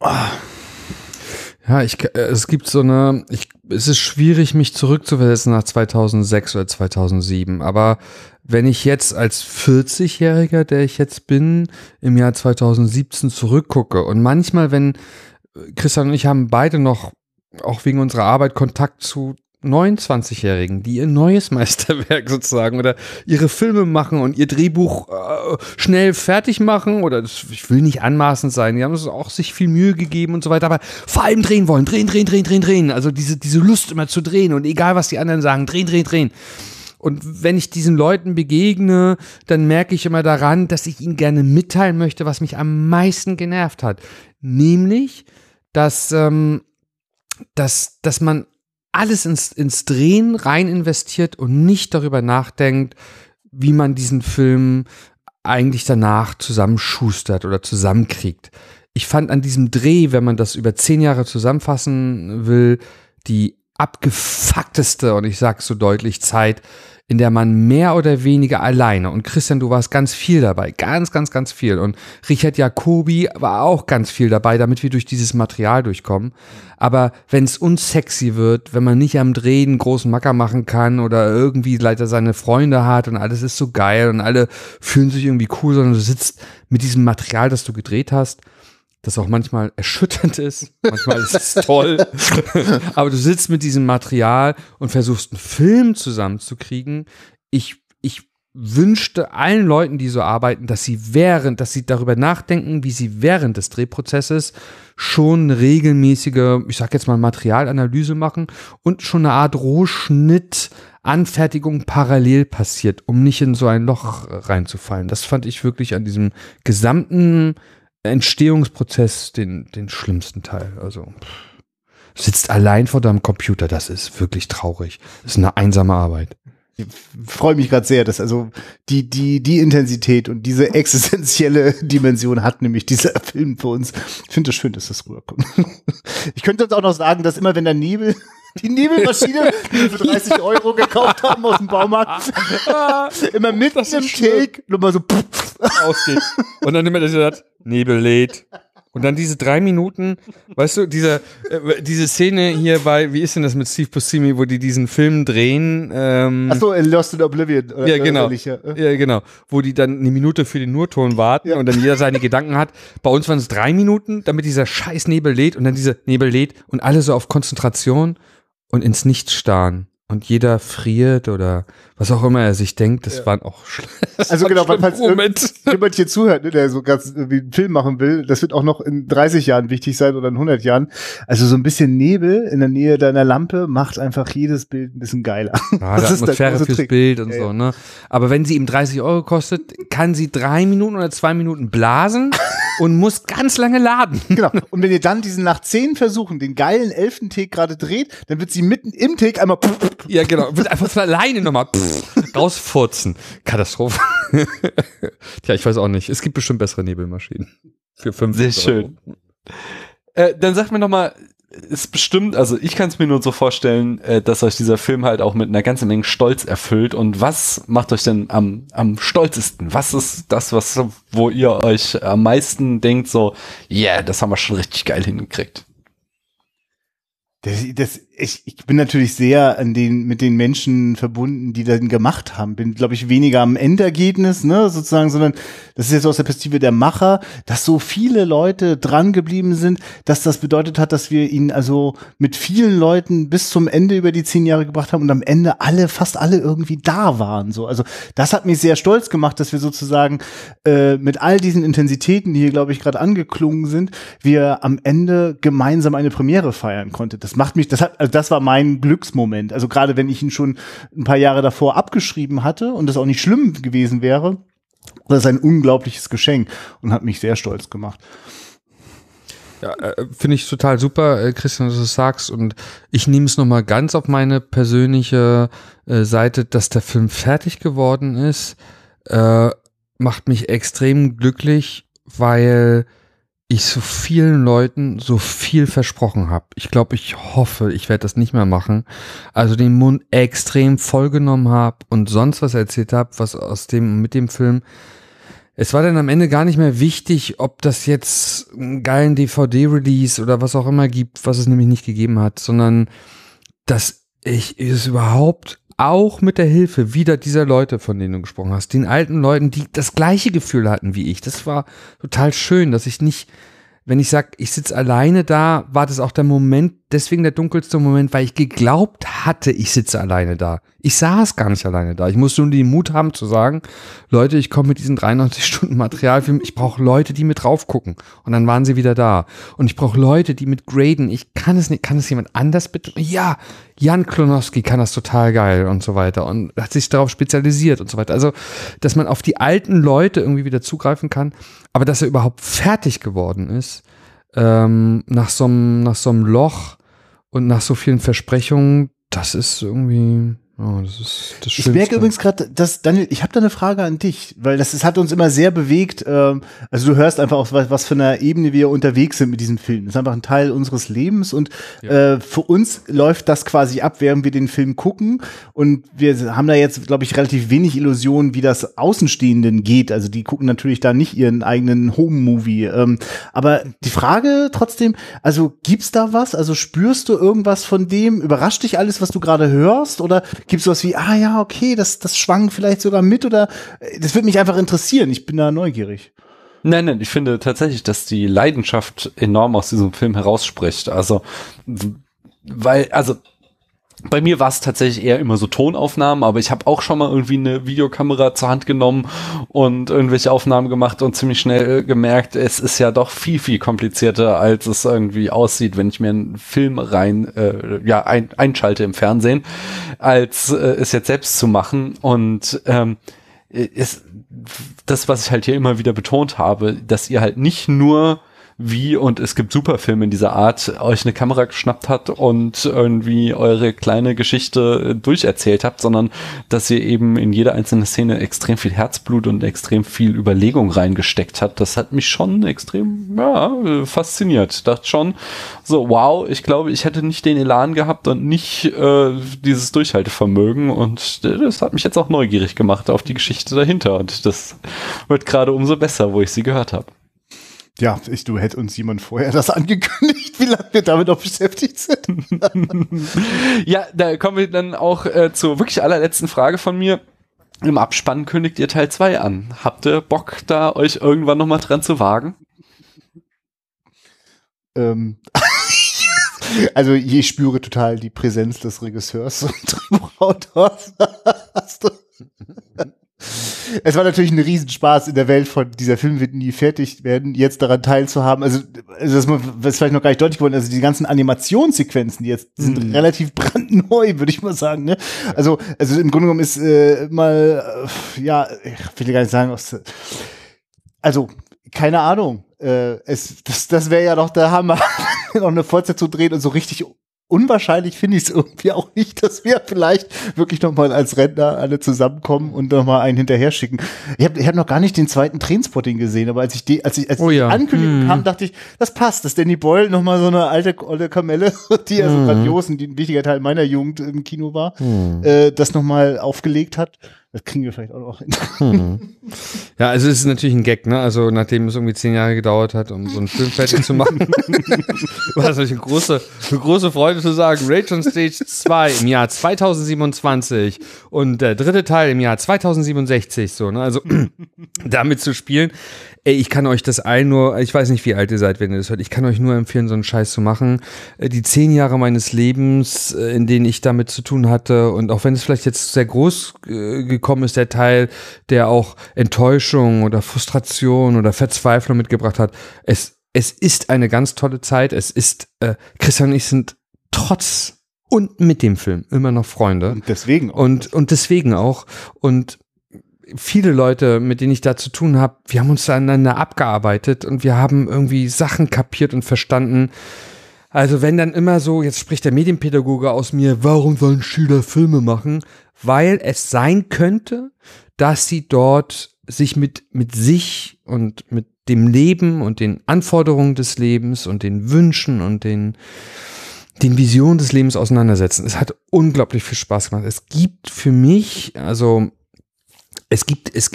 Speaker 3: Ja, ich, äh, es gibt so eine, ich, es ist schwierig, mich zurückzuversetzen nach 2006 oder 2007, aber wenn ich jetzt als 40-Jähriger, der ich jetzt bin, im Jahr 2017 zurückgucke und manchmal, wenn äh, Christian und ich haben beide noch, auch wegen unserer Arbeit, Kontakt zu 29-Jährigen, die ihr neues Meisterwerk sozusagen oder ihre Filme machen und ihr Drehbuch äh, schnell fertig machen oder das, ich will nicht anmaßend sein, die haben es auch sich viel Mühe gegeben und so weiter, aber vor allem drehen wollen, drehen, drehen, drehen, drehen, drehen, also diese, diese Lust immer zu drehen und egal was die anderen sagen, drehen, drehen, drehen. und wenn ich diesen Leuten begegne, dann merke ich immer daran, dass ich ihnen gerne mitteilen möchte, was mich am meisten genervt hat. Nämlich, dass, ähm, dass, dass man alles ins, ins Drehen rein investiert und nicht darüber nachdenkt, wie man diesen Film eigentlich danach zusammenschustert oder zusammenkriegt. Ich fand an diesem Dreh, wenn man das über zehn Jahre zusammenfassen will, die abgefuckteste, und ich sag's so deutlich, Zeit, in der man mehr oder weniger alleine, und Christian, du warst ganz viel dabei, ganz, ganz, ganz viel, und Richard Jacobi war auch ganz viel dabei, damit wir durch dieses Material durchkommen. Aber wenn es unsexy wird, wenn man nicht am Drehen großen Macker machen kann oder irgendwie leider seine Freunde hat und alles ist so geil und alle fühlen sich irgendwie cool, sondern du sitzt mit diesem Material, das du gedreht hast, das auch manchmal erschütternd ist, manchmal ist es toll, aber du sitzt mit diesem Material und versuchst einen Film zusammenzukriegen. Ich, ich wünschte allen Leuten, die so arbeiten, dass sie während, dass sie darüber nachdenken, wie sie während des Drehprozesses schon regelmäßige, ich sag jetzt mal Materialanalyse machen und schon eine Art Rohschnitt Anfertigung parallel passiert, um nicht in so ein Loch reinzufallen. Das fand ich wirklich an diesem gesamten Entstehungsprozess den, den schlimmsten Teil. Also pff. sitzt allein vor deinem Computer, das ist wirklich traurig. Das ist eine einsame Arbeit.
Speaker 2: Ich freue mich gerade sehr, dass also die, die, die Intensität und diese existenzielle Dimension hat nämlich dieser Film für uns. Ich finde es schön, dass das rüberkommt. Ich könnte uns auch noch sagen, dass immer wenn der Nebel die Nebelmaschine, die wir für 30 Euro gekauft haben aus dem Baumarkt, immer mitten im Take nochmal so
Speaker 3: ausgeht. Und dann immer das sagt, Nebel lädt. Und dann diese drei Minuten, weißt du, diese, äh, diese Szene hier bei, wie ist denn das mit Steve Buscemi, wo die diesen Film drehen? Ähm,
Speaker 2: Ach so, in Lost in Oblivion. Oder
Speaker 3: ja, genau.
Speaker 2: ja,
Speaker 3: genau. Wo die dann eine Minute für den Nurton warten
Speaker 2: Ja.
Speaker 3: und dann jeder seine Gedanken hat. Bei uns waren es drei Minuten, damit dieser scheiß Nebel lädt und dann dieser Nebel lädt und alle so auf Konzentration und ins Nichts starren. Und jeder friert oder was auch immer er sich denkt, das waren auch das
Speaker 2: Also genau, falls
Speaker 3: Momente.
Speaker 2: jemand hier zuhört, ne, der so ganz irgendwie einen Film machen will, das wird auch noch in 30 Jahren wichtig sein oder in 100 Jahren. Also so ein bisschen Nebel in der Nähe deiner Lampe macht einfach jedes Bild ein bisschen geiler.
Speaker 3: Ja,
Speaker 2: Das ist
Speaker 3: Atmosphäre fürs
Speaker 2: Trick.
Speaker 3: Bild und
Speaker 2: Ja,
Speaker 3: so,
Speaker 2: ja.
Speaker 3: ne? Aber wenn sie ihm 30 Euro kostet, kann sie drei Minuten oder zwei Minuten blasen und muss ganz lange laden.
Speaker 2: Genau. Und wenn ihr dann diesen nach 10 Versuchen den geilen elften Take gerade dreht, dann wird sie mitten im Take einmal
Speaker 3: Ja, genau. Wird einfach von alleine nochmal rausfurzen. Katastrophe. Tja, ich weiß auch nicht. Es gibt bestimmt bessere Nebelmaschinen. Für fünf
Speaker 1: Sehr
Speaker 3: Euro.
Speaker 1: schön. Äh, dann sag mir noch mal, ist bestimmt, also ich kann es mir nur so vorstellen, äh, dass euch dieser Film halt auch mit einer ganzen Menge Stolz erfüllt. Und was macht euch denn am, am stolzesten? Was ist das, was, wo ihr euch am meisten denkt, so, yeah, das haben wir schon richtig geil hingekriegt?
Speaker 2: Das, das, ich, ich bin natürlich sehr an den, mit den Menschen verbunden, die den gemacht haben. Bin, glaube ich, weniger am Endergebnis, ne, sozusagen, sondern das ist jetzt aus der Perspektive der Macher, dass so viele Leute dran geblieben sind, dass das bedeutet hat, dass wir ihn also mit vielen Leuten bis zum Ende über die zehn Jahre gebracht haben und am Ende alle, fast alle irgendwie da waren. So, also das hat mich sehr stolz gemacht, dass wir sozusagen äh, mit all diesen Intensitäten, die hier, glaube ich, gerade angeklungen sind, wir am Ende gemeinsam eine Premiere feiern konnten. Das macht mich, das hat, also das war mein Glücksmoment. Also gerade wenn ich ihn schon ein paar Jahre davor abgeschrieben hatte und das auch nicht schlimm gewesen wäre, das ist ein unglaubliches Geschenk und hat mich sehr stolz gemacht.
Speaker 3: Ja, äh, finde ich total super, äh, Christian, dass du es sagst. Und ich nehme es nochmal ganz auf meine persönliche äh, Seite, dass der Film fertig geworden ist. Macht mich extrem glücklich, weil ich so vielen Leuten so viel versprochen habe. Ich glaube, ich hoffe, ich werde das nicht mehr machen. Also den Mund extrem vollgenommen habe und sonst was erzählt habe, was aus dem mit dem Film es war dann am Ende gar nicht mehr wichtig, ob das jetzt einen geilen DVD-Release oder was auch immer gibt, was es nämlich nicht gegeben hat, sondern dass ich es überhaupt auch mit der Hilfe wieder dieser Leute, von denen du gesprochen hast, den alten Leuten, die das gleiche Gefühl hatten wie ich. Das war total schön, dass ich nicht, wenn ich sag, ich sitze alleine da, war das auch der Moment deswegen der dunkelste Moment, weil ich geglaubt hatte, ich sitze alleine da. Ich saß gar nicht alleine da. Ich musste nur den Mut haben zu sagen, Leute, ich komme mit diesen 93 Stunden Materialfilm, ich brauche Leute, die mit drauf gucken. Und dann waren sie wieder da. Und ich brauche Leute, die mit graden. Ich kann es nicht, kann es jemand anders bitte? Ja, Jan Klonowski kann das total geil und so weiter und hat sich darauf spezialisiert und so weiter. Also, dass man auf die alten Leute irgendwie wieder zugreifen kann, aber dass er überhaupt fertig geworden ist, ähm, nach so einem, nach so einem Loch und nach so vielen Versprechungen, das ist irgendwie, Oh, das ist das
Speaker 2: Ich merke übrigens gerade, dass Daniel, ich habe da eine Frage an dich, weil das, das hat uns immer sehr bewegt. Ähm, also du hörst einfach auf was, was für einer Ebene wir unterwegs sind mit diesem Film. Das ist einfach ein Teil unseres Lebens und ja. äh, für uns läuft das quasi ab, während wir den Film gucken und wir haben da jetzt, glaube ich, relativ wenig Illusionen, wie das Außenstehenden geht. Also die gucken natürlich da nicht ihren eigenen Home-Movie. Ähm, aber die Frage trotzdem, also gibt's da was? Also spürst du irgendwas von dem? Überrascht dich alles, was du gerade hörst oder gibt es sowas wie, ah ja, okay, das, das schwang vielleicht sogar mit oder äh, das würde mich einfach interessieren. Ich bin da neugierig.
Speaker 1: Nein, nein, ich finde tatsächlich, dass die Leidenschaft enorm aus diesem Film herausspricht. Also, weil, also bei mir war es tatsächlich eher immer so Tonaufnahmen, aber ich habe auch schon mal irgendwie eine Videokamera zur Hand genommen und irgendwelche Aufnahmen gemacht und ziemlich schnell gemerkt, es ist ja doch viel, viel komplizierter, als es irgendwie aussieht, wenn ich mir einen Film rein, äh, ja, ein, einschalte im Fernsehen, als äh, es jetzt selbst zu machen. Und ähm, ist das, was ich halt hier immer wieder betont habe, dass ihr halt nicht nur wie, und es gibt super Filme in dieser Art, euch eine Kamera geschnappt hat und irgendwie eure kleine Geschichte durcherzählt habt, sondern dass ihr eben in jede einzelne Szene extrem viel Herzblut und extrem viel Überlegung reingesteckt habt. Das hat mich schon extrem, ja, fasziniert. Dachte schon, so, wow, ich glaube, ich hätte nicht den Elan gehabt und nicht äh, dieses Durchhaltevermögen und das hat mich jetzt auch neugierig gemacht auf die Geschichte dahinter und das wird gerade umso besser, wo ich sie gehört habe.
Speaker 2: Ja, ich, du hättest uns jemand vorher das angekündigt, wie lange wir damit noch beschäftigt sind.
Speaker 1: ja, da kommen wir dann auch äh, zur wirklich allerletzten Frage von mir. Im Abspann kündigt ihr Teil 2 an. Habt ihr Bock, da euch irgendwann nochmal dran zu wagen?
Speaker 2: Ähm. also ich spüre total die Präsenz des Regisseurs und Drehbuchautors. Es war natürlich ein Riesenspaß in der Welt von dieser Film wird nie fertig werden, jetzt daran teilzuhaben. Also, also das ist vielleicht noch gar nicht deutlich geworden. Also die ganzen Animationssequenzen, die jetzt sind mhm. relativ brandneu, würde ich mal sagen. Ne? Also, also im Grunde genommen ist äh, mal, äh, ja, ich will gar nicht sagen, was, also keine Ahnung. Äh, es, das, das wäre ja doch der Hammer, noch eine Fortsetzung drehen und so richtig unwahrscheinlich finde ich es irgendwie auch nicht, dass wir vielleicht wirklich noch mal als Rentner alle zusammenkommen und noch mal einen hinterher schicken. Ich habe ich hab noch gar nicht den zweiten Trainspotting gesehen, aber als ich die, als ich als oh ja. die Ankündigung hm. kam, dachte ich, das passt, dass Danny Boyle noch mal so eine alte alte Kamelle, die ja so hm. grandios und die ein wichtiger Teil meiner Jugend im Kino war, hm. äh, das noch mal aufgelegt hat. Das kriegen wir vielleicht auch noch hin.
Speaker 3: Hm. Ja, also es ist natürlich ein Gag, ne? Also nachdem es irgendwie zehn Jahre gedauert hat, um so einen Film fertig zu machen, war das natürlich eine große, eine große Freude zu sagen, Rage on Stage 2 im Jahr 2027 und der dritte Teil im Jahr 2067, so, ne? Also damit zu spielen. Ey, ich kann euch das allen nur, ich weiß nicht, wie alt ihr seid, wenn ihr das hört, ich kann euch nur empfehlen, so einen Scheiß zu machen. Äh, die zehn Jahre meines Lebens, äh, in denen ich damit zu tun hatte und auch wenn es vielleicht jetzt sehr groß äh, gekommen ist, der Teil, der auch Enttäuschung oder Frustration oder Verzweiflung mitgebracht hat, es, es ist eine ganz tolle Zeit. Es ist, äh, Christian und ich sind trotz und mit dem Film immer noch Freunde.
Speaker 2: Und deswegen
Speaker 3: auch. Und, und deswegen auch. Und viele Leute, mit denen ich da zu tun habe, wir haben uns aneinander abgearbeitet und wir haben irgendwie Sachen kapiert und verstanden. Also wenn dann immer so, jetzt spricht der Medienpädagoge aus mir, warum sollen Schüler Filme machen? Weil es sein könnte, dass sie dort sich mit, mit sich und mit dem Leben und den Anforderungen des Lebens und den Wünschen und den, den Visionen des Lebens auseinandersetzen. Es hat unglaublich viel Spaß gemacht. Es gibt für mich, also es gibt, es,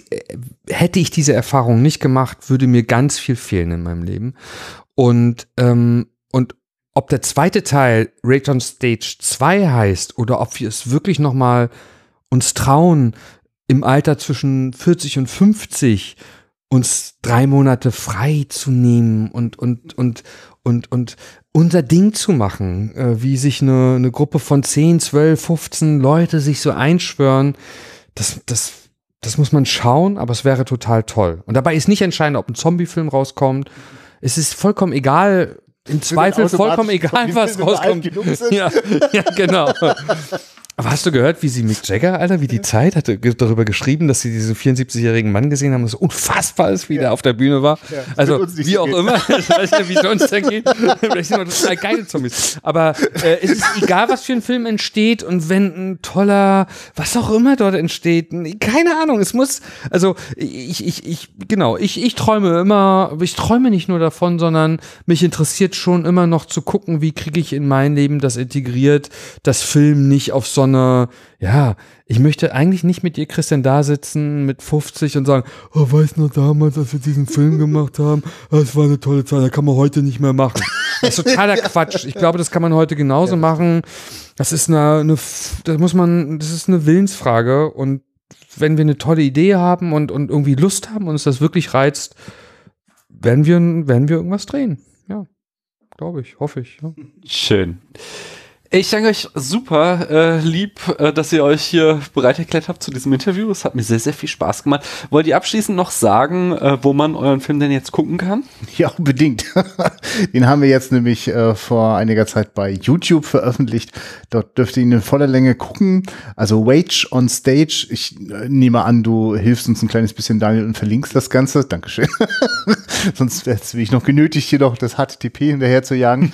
Speaker 3: hätte ich diese Erfahrung nicht gemacht, würde mir ganz viel fehlen in meinem Leben. Und, ähm, und ob der zweite Teil Rage on Stage 2 heißt oder ob wir es wirklich nochmal uns trauen, im Alter zwischen 40 und 50 uns drei Monate frei zu nehmen und, und, und, und, und unser Ding zu machen, äh, wie sich eine, eine Gruppe von 10, 12, 15 Leute sich so einschwören, das, das, das muss man schauen, aber es wäre total toll. Und dabei ist nicht entscheidend, ob ein Zombie-Film rauskommt. Es ist vollkommen egal, im Zweifel vollkommen egal, was rauskommt. Ja, ja, genau. Aber hast du gehört, wie sie Mick Jagger, Alter, wie die Zeit hatte darüber geschrieben, dass sie diesen 74-jährigen Mann gesehen haben, das so unfassbar ist, wie ja. der auf der Bühne war. Ja, also wie auch geht. immer, ich weiß nicht, wie es uns da geht. Vielleicht sind wir total geile Zombies. Aber äh, es ist egal, was für ein Film entsteht und wenn ein toller, was auch immer dort entsteht, keine Ahnung, es muss, also ich, ich, ich, genau, ich, ich träume immer, ich träume nicht nur davon, sondern mich interessiert schon immer noch zu gucken, wie kriege ich in mein Leben das integriert, das Film nicht auf so eine, ja, ich möchte eigentlich nicht mit dir, Christian, da sitzen mit 50 und sagen, oh, weißt du noch damals, als wir diesen Film gemacht haben, das war eine tolle Zeit, das kann man heute nicht mehr machen. Das ist totaler Quatsch. Ich glaube, das kann man heute genauso ja. machen. Das ist eine, eine, das muss man, das ist eine Willensfrage und wenn wir eine tolle Idee haben und, und irgendwie Lust haben und uns das wirklich reizt, werden wir, werden wir irgendwas drehen. Ja, glaube ich, hoffe ich. Ja.
Speaker 1: Schön. Ich danke euch super äh, lieb, äh, dass ihr euch hier bereit erklärt habt zu diesem Interview. Es hat mir sehr, sehr viel Spaß gemacht. Wollt ihr abschließend noch sagen, äh, wo man euren Film denn jetzt gucken kann?
Speaker 2: Ja, unbedingt. Den haben wir jetzt nämlich äh, vor einiger Zeit bei YouTube veröffentlicht. Dort dürft ihr ihn in voller Länge gucken. Also Wage on Stage. Ich äh, nehme an, du hilfst uns ein kleines bisschen, Daniel, und verlinkst das Ganze. Dankeschön. Sonst wäre ich noch genötigt, hier noch das HTTP hinterher zu jagen.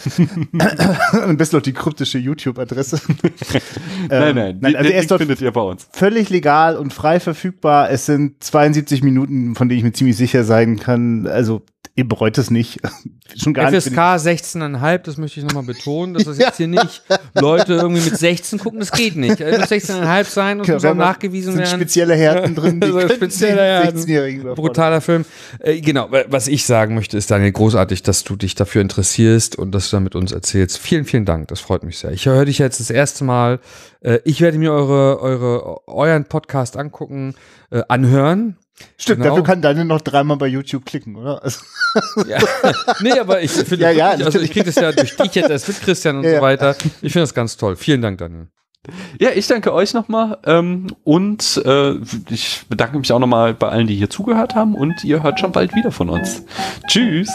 Speaker 2: Am besten noch die kryptische YouTube-Adresse.
Speaker 1: nein, nein, nein also er ist dort findet ihr bei uns.
Speaker 2: Völlig legal und frei verfügbar. Es sind 72 Minuten, von denen ich mir ziemlich sicher sein kann. Also ihr bereut es nicht.
Speaker 3: Schon gar FSK 16,5, das möchte ich nochmal betonen, dass das jetzt hier nicht Leute irgendwie mit 16 gucken, das geht nicht. Es muss 16,5 sein und genau, muss auch nachgewiesen sind werden.
Speaker 2: spezielle Härten drin. Die
Speaker 3: so spezielle Härten. Brutaler Film. Äh, genau, was ich sagen möchte, ist Daniel, großartig, dass du dich dafür interessierst und dass du da mit uns erzählst. Vielen, vielen Dank, das freut mich sehr. Ich höre dich jetzt das erste Mal. Äh, ich werde mir eure, eure, euren Podcast angucken, äh, anhören
Speaker 2: Stimmt, genau. dafür kann Daniel noch dreimal bei YouTube klicken, oder? Also
Speaker 3: ja. Nee, aber ich finde, ja, ja, also ich kriege das ja durch dich jetzt erst mit Christian und ja, so weiter. Ich finde das ganz toll. Vielen Dank, Daniel.
Speaker 1: Ja, ich danke euch nochmal ähm, und äh, ich bedanke mich auch nochmal bei allen, die hier zugehört haben und ihr hört schon bald wieder von uns. Tschüss.